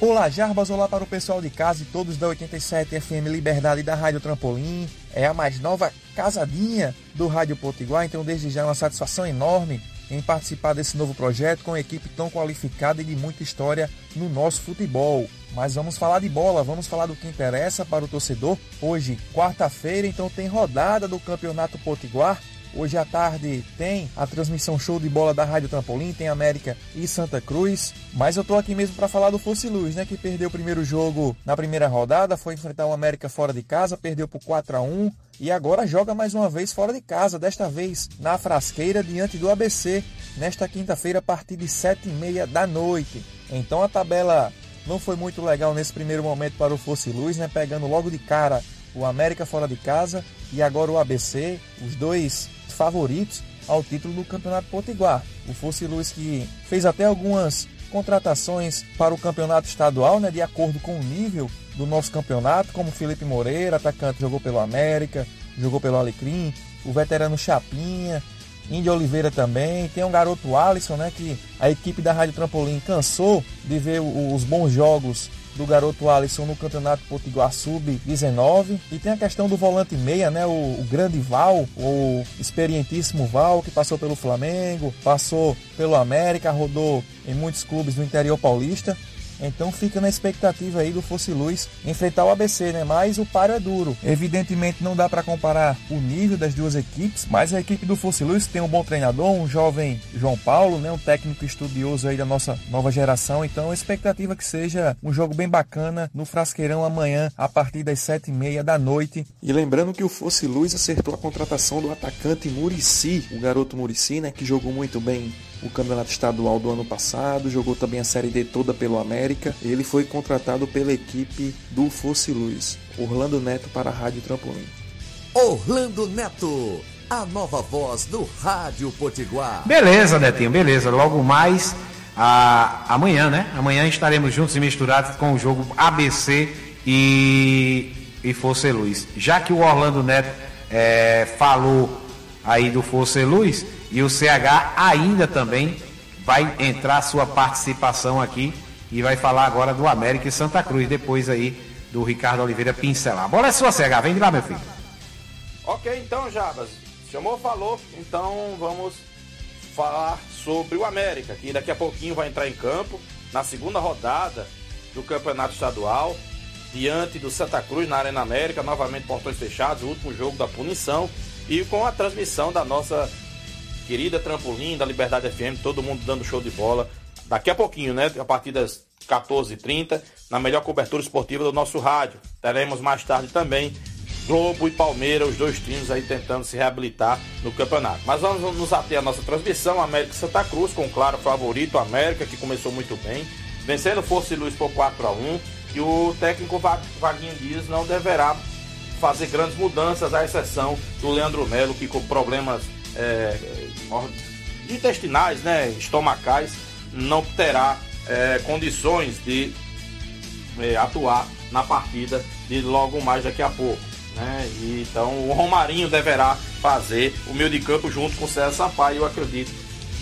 Olá, Jarbas, olá para o pessoal de casa e todos da 87 FM Liberdade e da Rádio Trampolim. É a mais nova casadinha do Rádio Potiguar, então desde já é uma satisfação enorme em participar desse novo projeto com uma equipe tão qualificada e de muita história no nosso futebol. Mas vamos falar de bola, vamos falar do que interessa para o torcedor. Hoje, quarta-feira, então tem rodada do Campeonato Potiguar. Hoje à tarde tem a transmissão show de bola da Rádio Trampolim, tem América e Santa Cruz. Mas eu tô aqui mesmo para falar do Fosse Luz, né? Que perdeu o primeiro jogo na primeira rodada, foi enfrentar o América fora de casa, perdeu por 4 a 1 e agora joga mais uma vez fora de casa, desta vez na Frasqueira, diante do ABC, nesta quinta-feira, a partir de 7h30 da noite. Então a tabela não foi muito legal nesse primeiro momento para o Fosse Luz, né? Pegando logo de cara o América fora de casa e agora o ABC, os dois favoritos ao título do Campeonato Potiguar. O Fosse Luz que fez até algumas contratações para o campeonato estadual, né, de acordo com o nível do nosso campeonato, como Felipe Moreira, atacante, jogou pelo América, jogou pelo Alecrim, o veterano Chapinha, Índio Oliveira também, tem um garoto Alisson, né, que a equipe da Rádio Trampolim cansou de ver os bons jogos do garoto Alisson no Campeonato Potiguar Sub-19. E tem a questão do volante meia, né? O, o grande Val, o experientíssimo Val, que passou pelo Flamengo, passou pelo América, rodou em muitos clubes do interior paulista. Então fica na expectativa aí do Fosse Luz enfrentar o ABC, né? Mas o páreo é duro. Evidentemente não dá para comparar o nível das duas equipes, mas a equipe do Fosse Luz tem um bom treinador, um jovem João Paulo, né? Um técnico estudioso aí da nossa nova geração. Então a expectativa é que seja um jogo bem bacana no Frasqueirão amanhã a partir das sete e meia da noite. E lembrando que o Fosse Luz acertou a contratação do atacante Murici, o garoto Murici, né? Que jogou muito bem o campeonato estadual do ano passado, jogou também a Série D toda pelo América. Ele foi contratado pela equipe do Fosse Luz. Orlando Neto para a Rádio Trampolim. Orlando Neto, a nova voz do Rádio Potiguar. Beleza, Netinho, beleza. Logo mais, a, amanhã, né? Amanhã estaremos juntos e misturados com o jogo ABC e, e Força e Luz. Já que o Orlando Neto eh, falou aí do Força e Luz, e o CH ainda também vai entrar sua participação aqui e vai falar agora do América e Santa Cruz, depois aí do Ricardo Oliveira pincelar. Bola é sua, CH, vem de lá, meu filho. Ok, então, Jabas. Chamou, falou. Então vamos falar sobre o América, que daqui a pouquinho vai entrar em campo na segunda rodada do Campeonato Estadual, diante do Santa Cruz na Arena América, novamente portões fechados, o último jogo da punição, e com a transmissão da nossa querida Trampolim, da Liberdade FM, todo mundo dando show de bola. Daqui a pouquinho, né? A partir das 14h30, na melhor cobertura esportiva do nosso rádio. Teremos mais tarde também Globo e Palmeiras, os dois times aí tentando se reabilitar no campeonato. Mas vamos nos ater à nossa transmissão, América Santa Cruz, com claro favorito, América, que começou muito bem, vencendo Força e Luz por 4 a 1 e o técnico Va- Vaguinho Dias não deverá fazer grandes mudanças, à exceção do Leandro Melo, que com problemas é, intestinais, né, estomacais, não terá é, condições de é, atuar na partida de logo mais daqui a pouco. Né? E, então o Romarinho deverá fazer o meio de campo junto com o César Sampaio, eu acredito.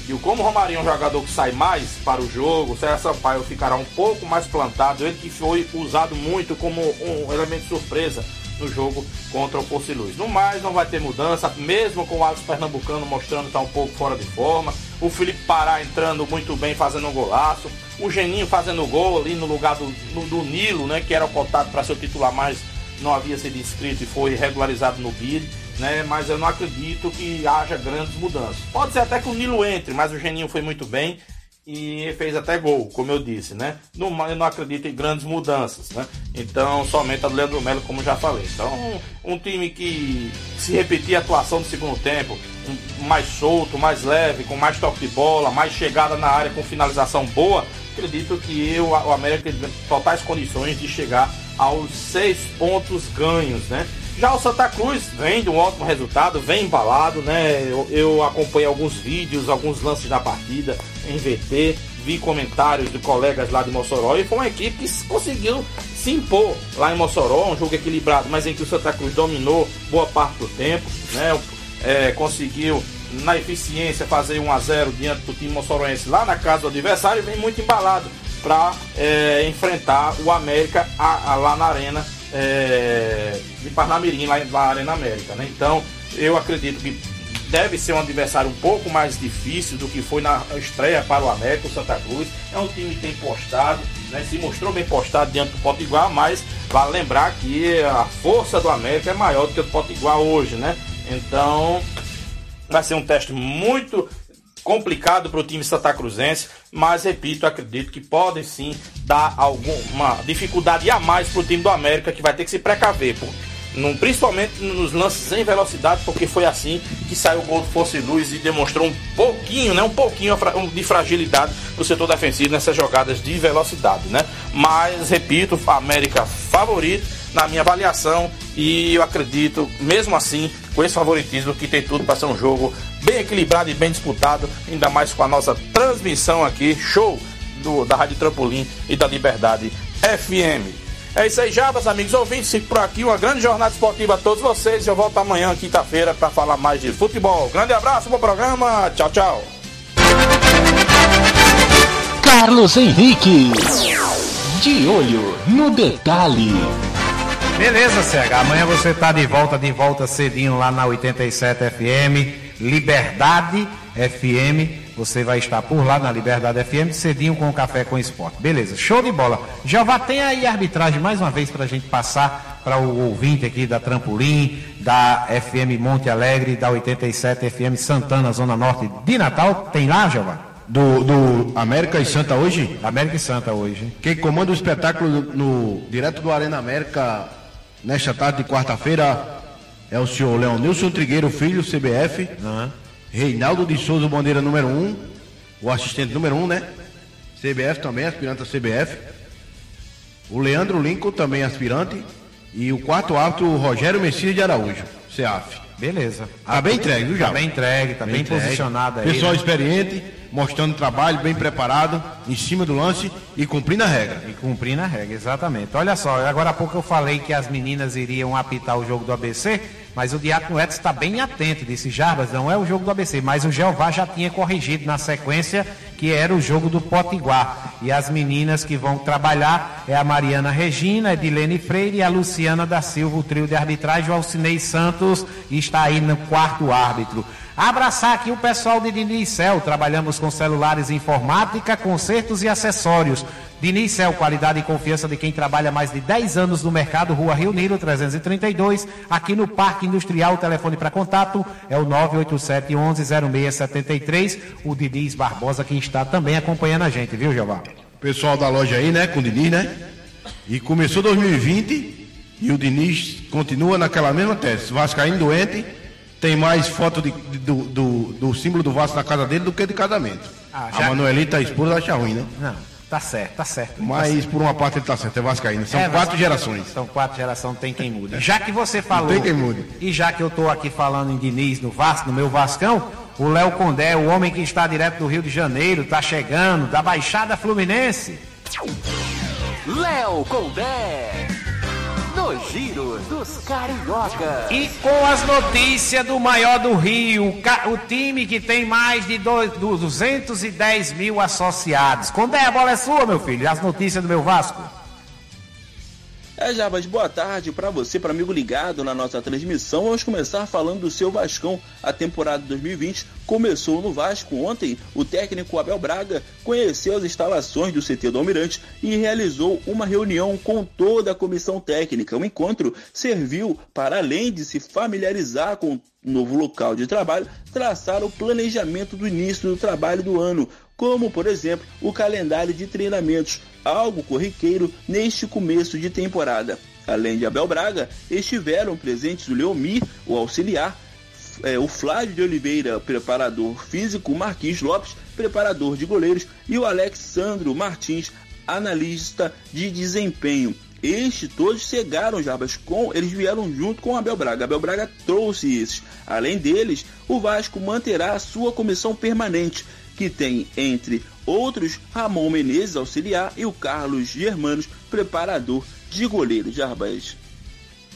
E como o Romarinho é um jogador que sai mais para o jogo, o César Sampaio ficará um pouco mais plantado, ele que foi usado muito como um elemento de surpresa no jogo contra o Poço Luz. No mais, não vai ter mudança, mesmo com o Alisson Pernambucano mostrando estar um pouco fora de forma, o Felipe Pará entrando muito bem, fazendo um golaço, o Geninho fazendo gol ali no lugar do, no, do Nilo, né, que era cotado para ser o titular, mas não havia sido inscrito e foi regularizado no BID. Né, mas eu não acredito que haja grandes mudanças. Pode ser até que o Nilo entre, mas o Geninho foi muito bem e fez até gol, como eu disse, né? Não, eu não acredito em grandes mudanças, né? Então, somente a do Leandro Melo, como já falei. Então, um, um time que se repetir a atuação do segundo tempo, um, mais solto, mais leve, com mais toque de bola, mais chegada na área com finalização boa, acredito que eu, o América tem totais condições de chegar aos seis pontos ganhos, né? Já o Santa Cruz vem de um ótimo resultado, vem embalado, né? Eu, eu acompanhei alguns vídeos, alguns lances da partida em VT, vi comentários de colegas lá de Mossoró e foi uma equipe que conseguiu se impor lá em Mossoró, um jogo equilibrado, mas em que o Santa Cruz dominou boa parte do tempo, né? É, conseguiu na eficiência fazer 1 a 0 diante do time moçoroense lá na casa do adversário e vem muito embalado para é, enfrentar o América a, a, lá na arena é, de Parnamirim, lá na Arena América. Né? Então, eu acredito que deve ser um adversário um pouco mais difícil do que foi na estreia para o América, o Santa Cruz. É um time que tem postado, né? se mostrou bem postado diante do Potiguar, mas vale lembrar que a força do América é maior do que o do Potiguar hoje, né? Então, vai ser um teste muito complicado para o time Santa Cruzense, mas repito, acredito que podem sim dar alguma dificuldade a mais para o time do América, que vai ter que se precaver, por, principalmente nos lances em velocidade, porque foi assim que saiu o gol do Força e Luz e demonstrou um pouquinho, né, um pouquinho de fragilidade no setor defensivo nessas jogadas de velocidade, né? Mas repito, América favorito na minha avaliação e eu acredito, mesmo assim, com esse favoritismo que tem tudo para ser um jogo bem equilibrado e bem disputado, ainda mais com a nossa transmissão aqui, show do, da Rádio Trampolim e da Liberdade FM. É isso aí, Jabas, amigos ouvintes. Fico por aqui. Uma grande jornada esportiva a todos vocês. Eu volto amanhã, quinta-feira, para falar mais de futebol. Grande abraço, bom programa. Tchau, tchau. Carlos Henrique. De olho no detalhe. Beleza, CH. Amanhã você tá de volta, de volta cedinho lá na 87 FM, Liberdade FM. Você vai estar por lá na Liberdade FM, cedinho com o Café com Esporte. Beleza, show de bola. Jeová, tem aí a arbitragem mais uma vez para a gente passar para o ouvinte aqui da Trampolim, da FM Monte Alegre, da 87 FM Santana, Zona Norte de Natal. Tem lá, Jeová? Do, do América e Santa hoje? América e Santa hoje. Quem comanda o espetáculo no, direto do Arena América nesta tarde de quarta-feira é o senhor Leonilson Trigueiro Filho, CBF. Uhum. Reinaldo de Souza, bandeira número 1. Um, o assistente número 1, um, né? CBF também, aspirante a CBF. O Leandro Lincoln, também aspirante. E o quarto árbitro, o Rogério Messias de Araújo, CEAF. Beleza. Tá bem entregue, viu, já? Tá bem entregue, tá bem, bem entregue. posicionado aí. Pessoal né? experiente, mostrando trabalho, bem preparado, em cima do lance e cumprindo a regra. E cumprindo a regra, exatamente. Olha só, agora há pouco eu falei que as meninas iriam apitar o jogo do ABC, mas o Diácono Edson está bem atento, disse Jarbas, não é o jogo do ABC, mas o Jeová já tinha corrigido na sequência que era o jogo do Potiguar. E as meninas que vão trabalhar é a Mariana Regina, Edilene Freire e a Luciana da Silva, o trio de arbitragem, o Alcinei Santos está aí no quarto árbitro. Abraçar aqui o pessoal de Dinicel, trabalhamos com celulares informática, consertos e acessórios. Dinicel, qualidade e confiança de quem trabalha mais de 10 anos no mercado, Rua Rio Nilo 332, aqui no Parque Industrial, o telefone para contato é o 987 11 0673. O Diniz Barbosa que está também acompanhando a gente, viu, Jeová? Pessoal da loja aí, né, com o Diniz, né? E começou 2020 e o Diniz continua naquela mesma tese. Vascaíno doente, tem mais foto de, de, do, do, do, símbolo do Vasco na casa dele do que de casamento. Ah, já... A Manuelita, a esposa, acha ruim, né? Não, tá certo, tá certo. Mas tá certo. por uma parte ele tá certo, é Vascaíno. São é, quatro gerações. São quatro gerações, tem quem mude. Já que você falou. Tem quem mude. E já que eu tô aqui falando em Diniz no Vasco, no meu Vascão, o Léo Condé, o homem que está direto do Rio de Janeiro, está chegando, da Baixada Fluminense. Léo Condé. No Giro dos Carioca. E com as notícias do maior do Rio, o, time que tem mais de dois- do 210 mil associados. Condé, a bola é sua, meu filho. As notícias do meu Vasco. É, Jarbas, boa tarde para você, para amigo ligado na nossa transmissão. Vamos começar falando do seu Vascão. A temporada 2020 começou no Vasco. Ontem, o técnico Abel Braga conheceu as instalações do CT do Almirante e realizou uma reunião com toda a comissão técnica. O encontro serviu para, além de se familiarizar com o novo local de trabalho, traçar o planejamento do início do trabalho do ano, como, por exemplo, o calendário de treinamentos, algo corriqueiro neste começo de temporada. Além de Abel Braga, estiveram presentes o Leomir, o auxiliar, é, o Flávio de Oliveira, preparador físico, Marquinhos Lopes, preparador de goleiros, e o Alexandro Martins, analista de desempenho. Estes todos chegaram, Jarbas, com. Eles vieram junto com Abel Braga. Abel Braga trouxe esses. Além deles, o Vasco manterá a sua comissão permanente, que tem, entre outros, Ramon Menezes, auxiliar, e o Carlos Germanos, preparador de goleiros, Jarbas.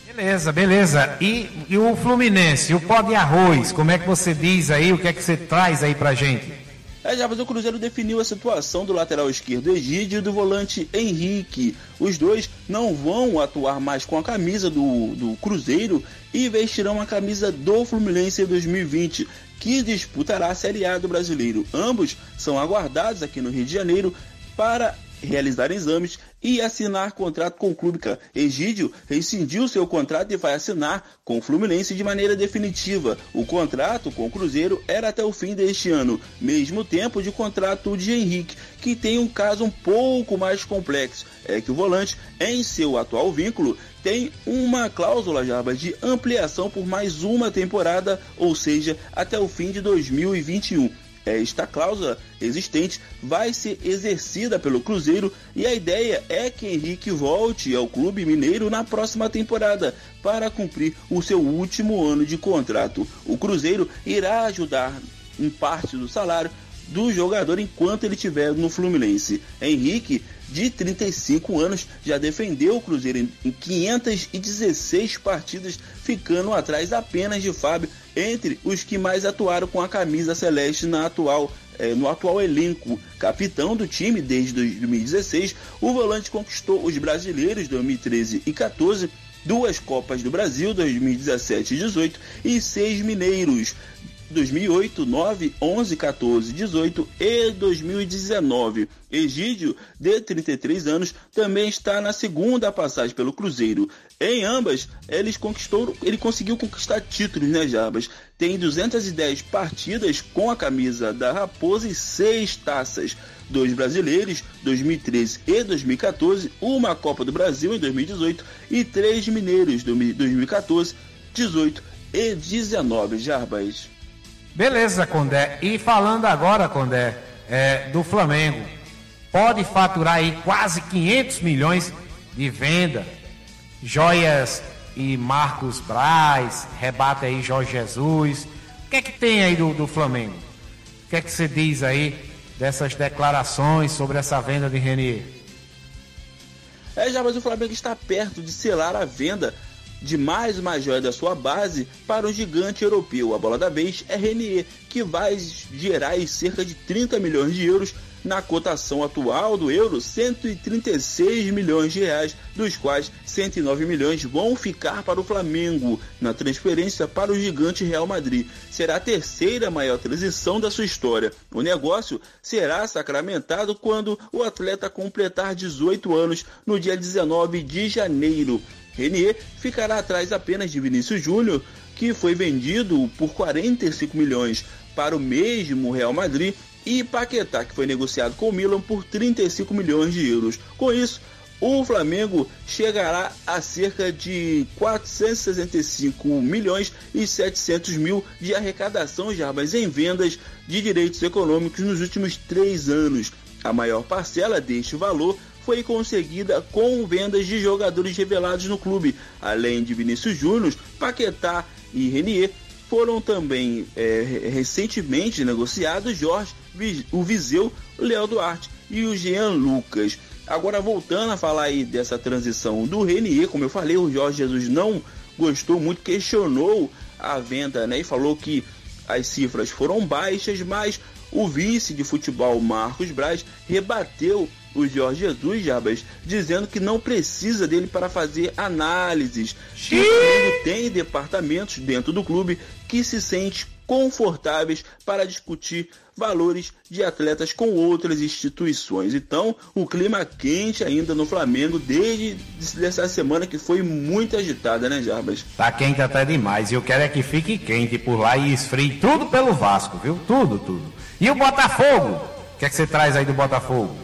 Beleza, beleza. E, e o Fluminense, o pó de arroz, como é que você diz aí? O que é que você traz aí pra gente? É, Jarbas, o Cruzeiro definiu a situação do lateral esquerdo Egídio e do volante Henrique. Os dois não vão atuar mais com a camisa do, do Cruzeiro e vestirão a camisa do Fluminense em 2020, que disputará a Série A do Brasileiro. Ambos são aguardados aqui no Rio de Janeiro para realizar exames e assinar contrato com o clube. Egídio rescindiu seu contrato e vai assinar com o Fluminense de maneira definitiva. O contrato com o Cruzeiro era até o fim deste ano, mesmo tempo de contrato de Henrique, que tem um caso um pouco mais complexo. É que o volante, em seu atual vínculo, tem uma cláusula Jarbas, de ampliação por mais uma temporada, ou seja, até o fim de 2021. Esta cláusula existente vai ser exercida pelo Cruzeiro e a ideia é que Henrique volte ao clube mineiro na próxima temporada para cumprir o seu último ano de contrato. O Cruzeiro irá ajudar em parte do salário do jogador enquanto ele estiver no Fluminense. Henrique, de 35 anos, já defendeu o Cruzeiro em em 516 partidas, ficando atrás apenas de Fábio, entre os que mais atuaram com a camisa celeste na atual eh, no atual elenco. Capitão do time desde 2016, o volante conquistou os brasileiros 2013 e 14, duas Copas do Brasil 2017 e 18 e seis mineiros 2008, 9, 11, 14, 18 e 2019. Egídio, de 33 anos, também está na segunda passagem pelo Cruzeiro. Em ambas, eles conquistou, ele conseguiu conquistar títulos, né, Jabas? Tem 210 partidas com a camisa da Raposa e seis taças. Dois brasileiros, 2013 e 2014, uma Copa do Brasil em 2018 e três mineiros, 2014, 18 e 19, Jarbas. Beleza, Condé. E falando agora, Condé, é, do Flamengo, pode faturar aí quase 500 milhões de venda. Joias e Marcos Braz, rebate aí Jorge Jesus. O que é que tem aí do, do Flamengo? O que é que você diz aí dessas declarações sobre essa venda de Renier? É, já, mas o Flamengo está perto de selar a venda de mais uma joia da sua base para o gigante europeu. A bola da vez é que vai gerar cerca de 30 milhões de euros na cotação atual do euro, 136 milhões de reais, dos quais 109 milhões vão ficar para o Flamengo na transferência para o gigante Real Madrid. Será a terceira maior transição da sua história. O negócio será sacramentado quando o atleta completar 18 anos no dia 19 de janeiro. Renier ficará atrás apenas de Vinícius Júnior, que foi vendido por 45 milhões para o mesmo Real Madrid, e Paquetá, que foi negociado com o Milan por 35 milhões de euros. Com isso, o Flamengo chegará a cerca de 465 milhões e 700 mil de arrecadação já, mas em vendas de direitos econômicos nos últimos três anos. A maior parcela deste valor foi conseguida com vendas de jogadores revelados no clube, além de Vinícius Júnior, Paquetá e Renier. foram também é, recentemente negociados Jorge, o Viseu, Léo Duarte e o Jean Lucas. Agora voltando a falar aí dessa transição do Renier, como eu falei, o Jorge Jesus não gostou muito, questionou a venda, né? E falou que as cifras foram baixas, mas o vice de futebol Marcos Braz rebateu o Jorge Jesus, Jabas, dizendo que não precisa dele para fazer análises. Que o Flamengo tem departamentos dentro do clube que se sente confortáveis para discutir valores de atletas com outras instituições. Então, o clima quente ainda no Flamengo desde essa semana que foi muito agitada, né, Jarbas? Tá quente até demais. E eu quero é que fique quente por lá e esfrie tudo pelo Vasco, viu? Tudo, tudo. E o Botafogo? O que é que você traz aí do Botafogo?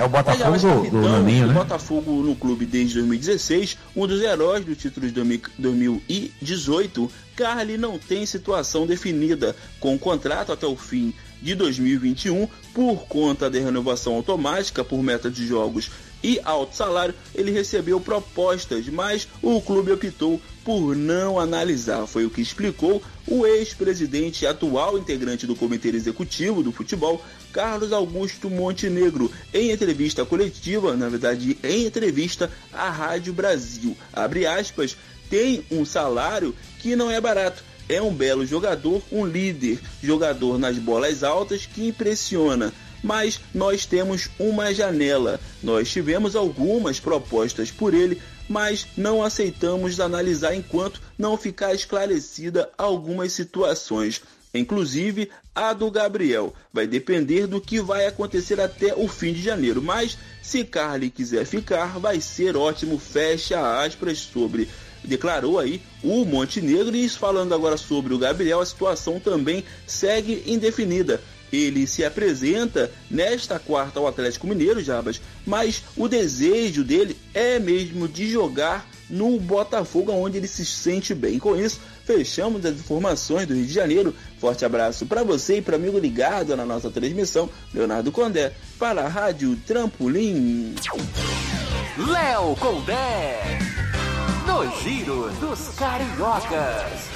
É o Botafogo do, do Naninho, né? O Botafogo no clube desde 2016, um dos heróis do título de 2018, Carly não tem situação definida, com contrato até o fim de 2021 por conta da renovação automática por meta de jogos e alto salário, ele recebeu propostas, mas o clube optou por não analisar. Foi o que explicou o ex-presidente e atual integrante do Comitê Executivo do Futebol, Carlos Augusto Montenegro, em entrevista coletiva, na verdade, em entrevista à Rádio Brasil. Abre aspas, tem um salário que não é barato. É um belo jogador, um líder, jogador nas bolas altas que impressiona mas nós temos uma janela. Nós tivemos algumas propostas por ele, mas não aceitamos analisar enquanto não ficar esclarecida algumas situações inclusive a do Gabriel. Vai depender do que vai acontecer até o fim de janeiro, mas se Carly quiser ficar, vai ser ótimo. Fecha aspas sobre. Declarou aí o Montenegro e falando agora sobre o Gabriel, a situação também segue indefinida. Ele se apresenta nesta quarta ao Atlético Mineiro, Jabas, mas o desejo dele é mesmo de jogar no Botafogo, onde ele se sente bem. Com isso, fechamos as informações do Rio de Janeiro. Forte abraço para você e para amigo ligado na nossa transmissão, Leonardo Condé, para a Rádio Trampolim. Léo Condé, no Giro dos Cariocas.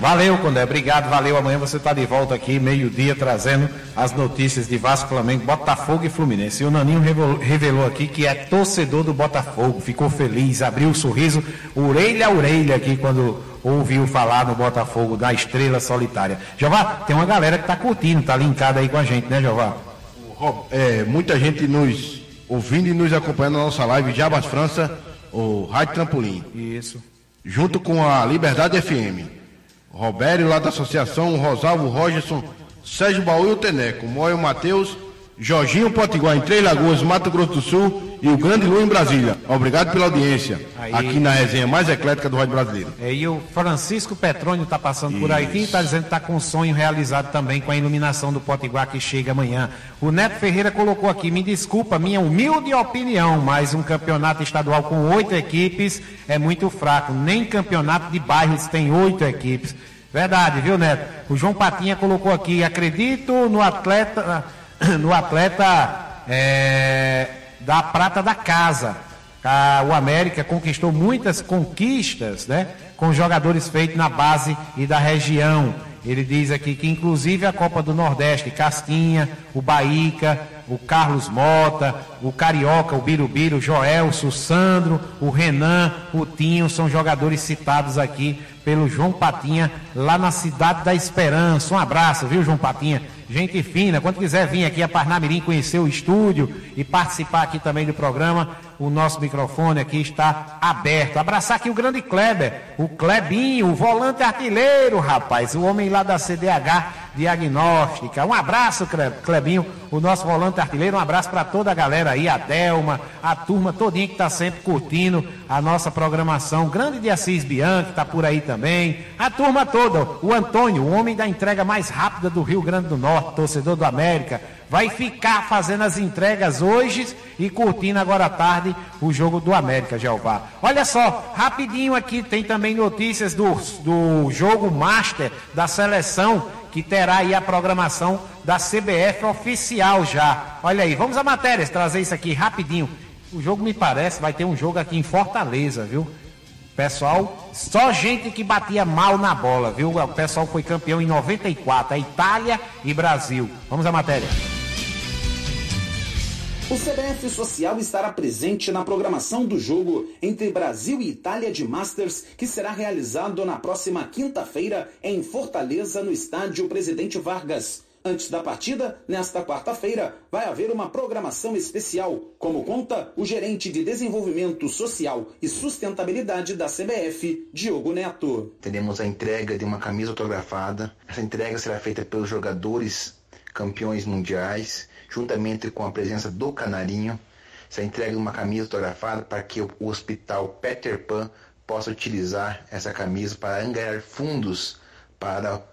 Valeu, Condé. Obrigado, valeu. Amanhã você está de volta aqui, meio-dia, trazendo as notícias de Vasco, Flamengo, Botafogo e Fluminense. E o Naninho revelou aqui que é torcedor do Botafogo. Ficou feliz, abriu o um sorriso, orelha a orelha aqui, quando ouviu falar no Botafogo da estrela solitária. Jová, tem uma galera que está curtindo, está linkada aí com a gente, né, Jová? É, muita gente nos ouvindo e nos acompanhando na nossa live, Jabas França, o Rádio Trampolim. Isso. Junto com a Liberdade FM. Robério lá da Associação, Rosalvo Rogerson, Sérgio Baú e o Teneco, Moio Matheus, Jorginho Potiguar em Três Lagoas, Mato Grosso do Sul e o Grande Lu em Brasília. Obrigado pela audiência aqui na resenha mais eclética do Rádio Brasileiro. É, e o Francisco Petrônio está passando Isso. por aqui e está dizendo que está com um sonho realizado também com a iluminação do Potiguar que chega amanhã. O Neto Ferreira colocou aqui, me desculpa, minha humilde opinião, mas um campeonato estadual com oito equipes é muito fraco. Nem campeonato de bairros tem oito equipes. Verdade, viu, Neto? O João Patinha colocou aqui, acredito no atleta no atleta é, da prata da casa. o América conquistou muitas conquistas, né? Com jogadores feitos na base e da região. Ele diz aqui que inclusive a Copa do Nordeste, Casquinha, o Baíca, o Carlos Mota, o Carioca, o Birubiru, o Joelso, o Sandro, o Renan, o Tinho, são jogadores citados aqui pelo João Patinha, lá na Cidade da Esperança. Um abraço, viu, João Patinha? Gente fina. Quando quiser vir aqui a Parnamirim conhecer o estúdio e participar aqui também do programa, o nosso microfone aqui está aberto. Abraçar aqui o grande Kleber, o Klebinho, o volante artilheiro, rapaz, o homem lá da CDH Diagnóstica. Um abraço, Klebinho, o nosso volante artilheiro. Um abraço para toda a galera aí, a Delma, a turma todinha que está sempre curtindo a nossa programação. Grande de Assis Bianchi está por aí também. A turma toda, o Antônio, o homem da entrega mais rápida do Rio Grande do Norte, torcedor do América vai ficar fazendo as entregas hoje e curtindo agora à tarde o jogo do América, Jeová. Olha só, rapidinho aqui tem também notícias do, do jogo Master da seleção que terá aí a programação da CBF oficial já. Olha aí, vamos a matérias, trazer isso aqui rapidinho. O jogo me parece vai ter um jogo aqui em Fortaleza, viu? Pessoal, só gente que batia mal na bola, viu? O pessoal foi campeão em 94, a Itália e Brasil. Vamos à matéria. O CBF Social estará presente na programação do jogo entre Brasil e Itália de Masters, que será realizado na próxima quinta-feira em Fortaleza, no estádio Presidente Vargas. Antes da partida, nesta quarta-feira, vai haver uma programação especial, como conta o gerente de Desenvolvimento Social e Sustentabilidade da CBF, Diogo Neto. Teremos a entrega de uma camisa autografada. Essa entrega será feita pelos jogadores campeões mundiais, juntamente com a presença do Canarinho. Essa entrega de uma camisa autografada para que o Hospital Peter Pan possa utilizar essa camisa para angariar fundos para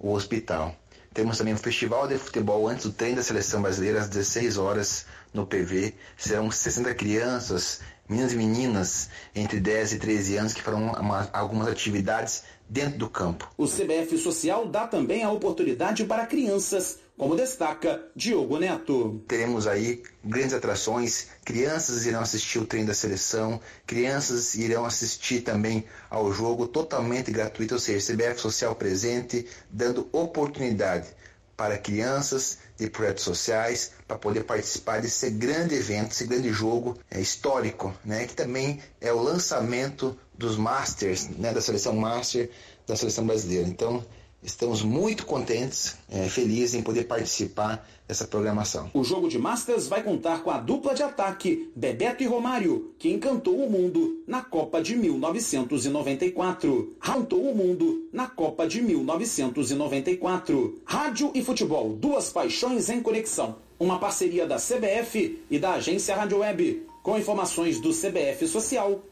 o hospital. Temos também um festival de futebol antes do treino da seleção brasileira às 16 horas no PV. Serão 60 crianças, meninas e meninas entre 10 e 13 anos que farão uma, algumas atividades dentro do campo. O CBF Social dá também a oportunidade para crianças, como destaca Diogo Neto. Teremos aí grandes atrações, crianças irão assistir o treino da seleção, crianças irão assistir também ao jogo totalmente gratuito, ou seja, CBF Social presente, dando oportunidade para crianças de projetos sociais para poder participar desse grande evento, esse grande jogo é, histórico, né, que também é o lançamento dos Masters, né, da seleção Master da seleção brasileira. Então, estamos muito contentes, é, felizes em poder participar dessa programação. O jogo de Masters vai contar com a dupla de ataque Bebeto e Romário, que encantou o mundo na Copa de 1994. Rantou o mundo na Copa de 1994. Rádio e futebol, duas paixões em conexão. Uma parceria da CBF e da agência Rádio Web, com informações do CBF Social.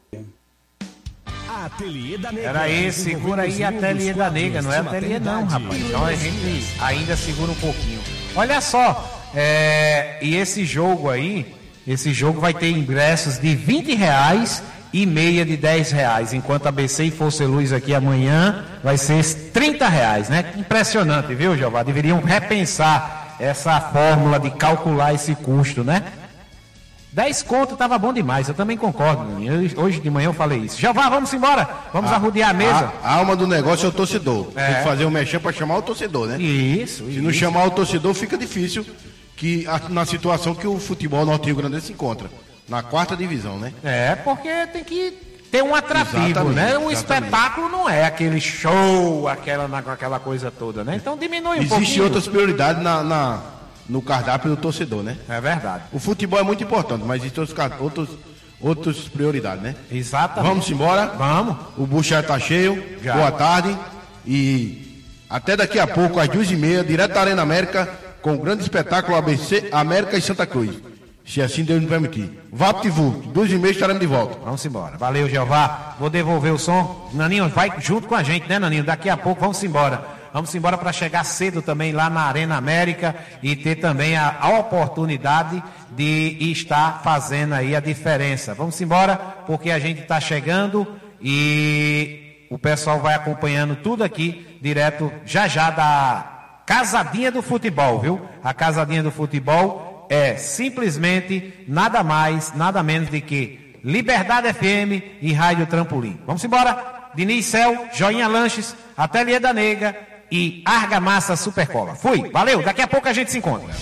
Ateliê da Negra. Peraí, segura aí Ateliê da Negra, não é Ateliê não, rapaz. Então a gente ainda segura um pouquinho. Olha só, é, e esse jogo aí, esse jogo vai ter ingressos de 20 reais e meia de 10 reais, enquanto a BC e Força Luz aqui amanhã vai ser 30 reais, né? Impressionante, viu, Jeová? Deveriam repensar essa fórmula de calcular esse custo, né? 10 conto tava bom demais, eu também concordo. Eu, hoje de manhã eu falei isso. Jeová, vamos embora, vamos A- arrodear a mesa. A, a alma do negócio é o torcedor. É. Tem que fazer o mexer para chamar o torcedor, né? Isso, Se não isso. chamar o torcedor, fica difícil que a- na situação que o futebol norte Rio Grande se encontra. Na quarta divisão, né? É, porque tem que ter um atrativo, Exatamente, né? Um exatamente. espetáculo não é aquele show, aquela, aquela coisa toda, né? Então diminui um Existem pouquinho. outras prioridades na, na- no cardápio do torcedor, né? É verdade. O futebol é muito importante, mas existem outros, outros, outras prioridades, né? Exatamente. Vamos embora? Vamos. O bucho já tá cheio. Já. Boa tarde. E até daqui a pouco, às duas e meia, direto da Arena América, com o grande espetáculo ABC América e Santa Cruz. Se assim Deus nos permitir. VaptVult, duas e meia estaremos de volta. Vamos embora. Valeu, Jeová. Vou devolver o som. Naninho, vai junto com a gente, né, Naninho? Daqui a pouco vamos embora. Vamos embora para chegar cedo também lá na Arena América e ter também a, a oportunidade de estar fazendo aí a diferença. Vamos embora, porque a gente está chegando e o pessoal vai acompanhando tudo aqui, direto já já da Casadinha do Futebol, viu? A Casadinha do Futebol é simplesmente nada mais, nada menos de que Liberdade FM e Rádio Trampolim. Vamos embora? Diniz Cel, Joinha Lanches, Ateliê da Nega e Argamassa Supercola. Fui, valeu, daqui a pouco a gente se encontra.